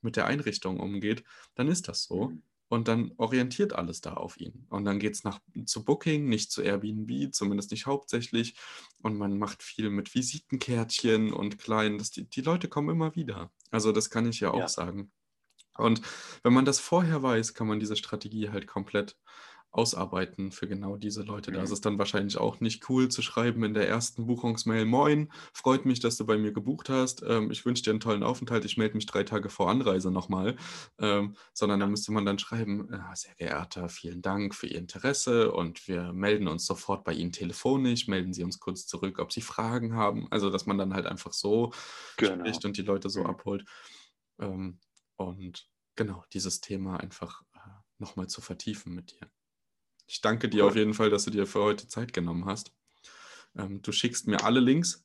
mit der Einrichtung umgeht, dann ist das so.
Mhm.
Und dann orientiert alles da auf ihn. Und dann geht es zu Booking, nicht zu Airbnb, zumindest nicht hauptsächlich. Und man macht viel mit Visitenkärtchen und kleinen. Das, die, die Leute kommen immer wieder. Also das kann ich ja auch
Ja.
sagen. Und wenn man das vorher weiß, kann man diese Strategie halt komplett ausarbeiten für genau diese Leute. Da ist
Mhm.
es dann wahrscheinlich auch nicht cool zu schreiben in der ersten Buchungsmail, Moin, freut mich, dass du bei mir gebucht hast. Ähm, ich wünsche dir einen tollen Aufenthalt. Ich melde mich drei Tage vor Anreise nochmal. Ähm, sondern da müsste man dann schreiben, äh, sehr geehrter, vielen Dank für Ihr Interesse und wir melden uns sofort bei Ihnen telefonisch, melden Sie uns kurz zurück, ob Sie Fragen haben. Also, dass man dann halt einfach so
Genau.
spricht und die Leute so
Mhm.
abholt. Ähm, und genau, dieses Thema einfach äh, nochmal zu vertiefen mit dir. Ich danke dir auf jeden Fall, dass du dir für heute Zeit genommen hast. Ähm, du schickst mir alle Links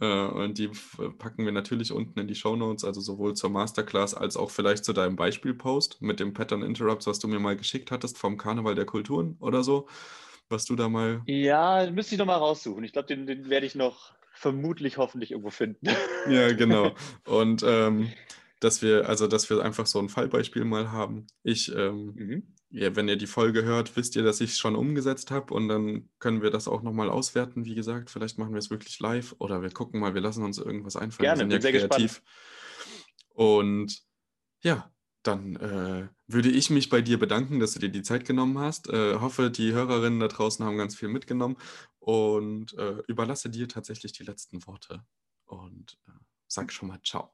äh, und die packen wir natürlich unten in die Show Notes, also sowohl zur Masterclass als auch vielleicht zu deinem Beispielpost mit dem Pattern Interrupts, was du mir mal geschickt hattest vom Karneval der Kulturen oder so, was du da mal.
Ja, müsste ich nochmal raussuchen. Ich glaube, den, den werde ich noch vermutlich hoffentlich irgendwo finden.
Ja, genau. Und ähm, dass wir, also dass wir einfach so ein Fallbeispiel mal haben. Ich ähm,
Mhm.
Ja, wenn ihr die Folge hört, wisst ihr, dass ich es schon umgesetzt habe und dann können wir das auch nochmal auswerten. Wie gesagt, vielleicht machen wir es wirklich live oder wir gucken mal, wir lassen uns irgendwas einfallen.
Gerne,
wir
bin
sind ja
sehr
kreativ. Und ja, dann äh, würde ich mich bei dir bedanken, dass du dir die Zeit genommen hast. Äh, hoffe, die Hörerinnen da draußen haben ganz viel mitgenommen und äh, überlasse dir tatsächlich die letzten Worte und äh, sag schon mal Ciao.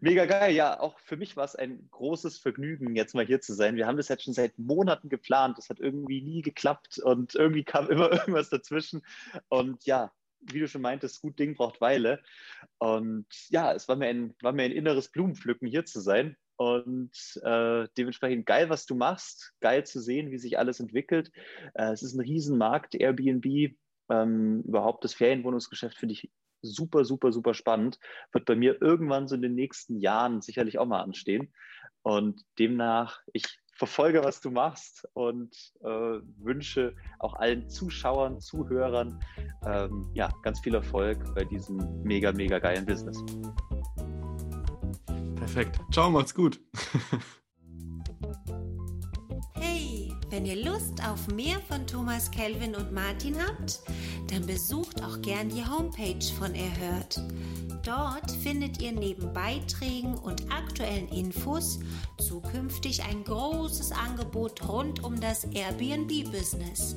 Mega geil, ja, auch für mich war es ein großes Vergnügen, jetzt mal hier zu sein. Wir haben das jetzt schon seit Monaten geplant, das hat irgendwie nie geklappt und irgendwie kam immer irgendwas dazwischen. Und ja, wie du schon meintest, gut Ding braucht Weile. Und ja, es war mir ein, war mir ein inneres Blumenpflücken, hier zu sein. Und äh, dementsprechend geil, was du machst, geil zu sehen, wie sich alles entwickelt. Äh, es ist ein Riesenmarkt, Airbnb, ähm, überhaupt das Ferienwohnungsgeschäft finde ich super, super, super spannend. Wird bei mir irgendwann so in den nächsten Jahren sicherlich auch mal anstehen. Und demnach, ich verfolge, was du machst und äh, wünsche auch allen Zuschauern, Zuhörern ähm, ja, ganz viel Erfolg bei diesem mega, mega geilen Business.
Perfekt. Ciao, macht's gut.
Wenn ihr Lust auf mehr von Thomas Kelvin und Martin habt, dann besucht auch gern die Homepage von Erhört. Dort findet ihr neben Beiträgen und aktuellen Infos zukünftig ein großes Angebot rund um das Airbnb-Business.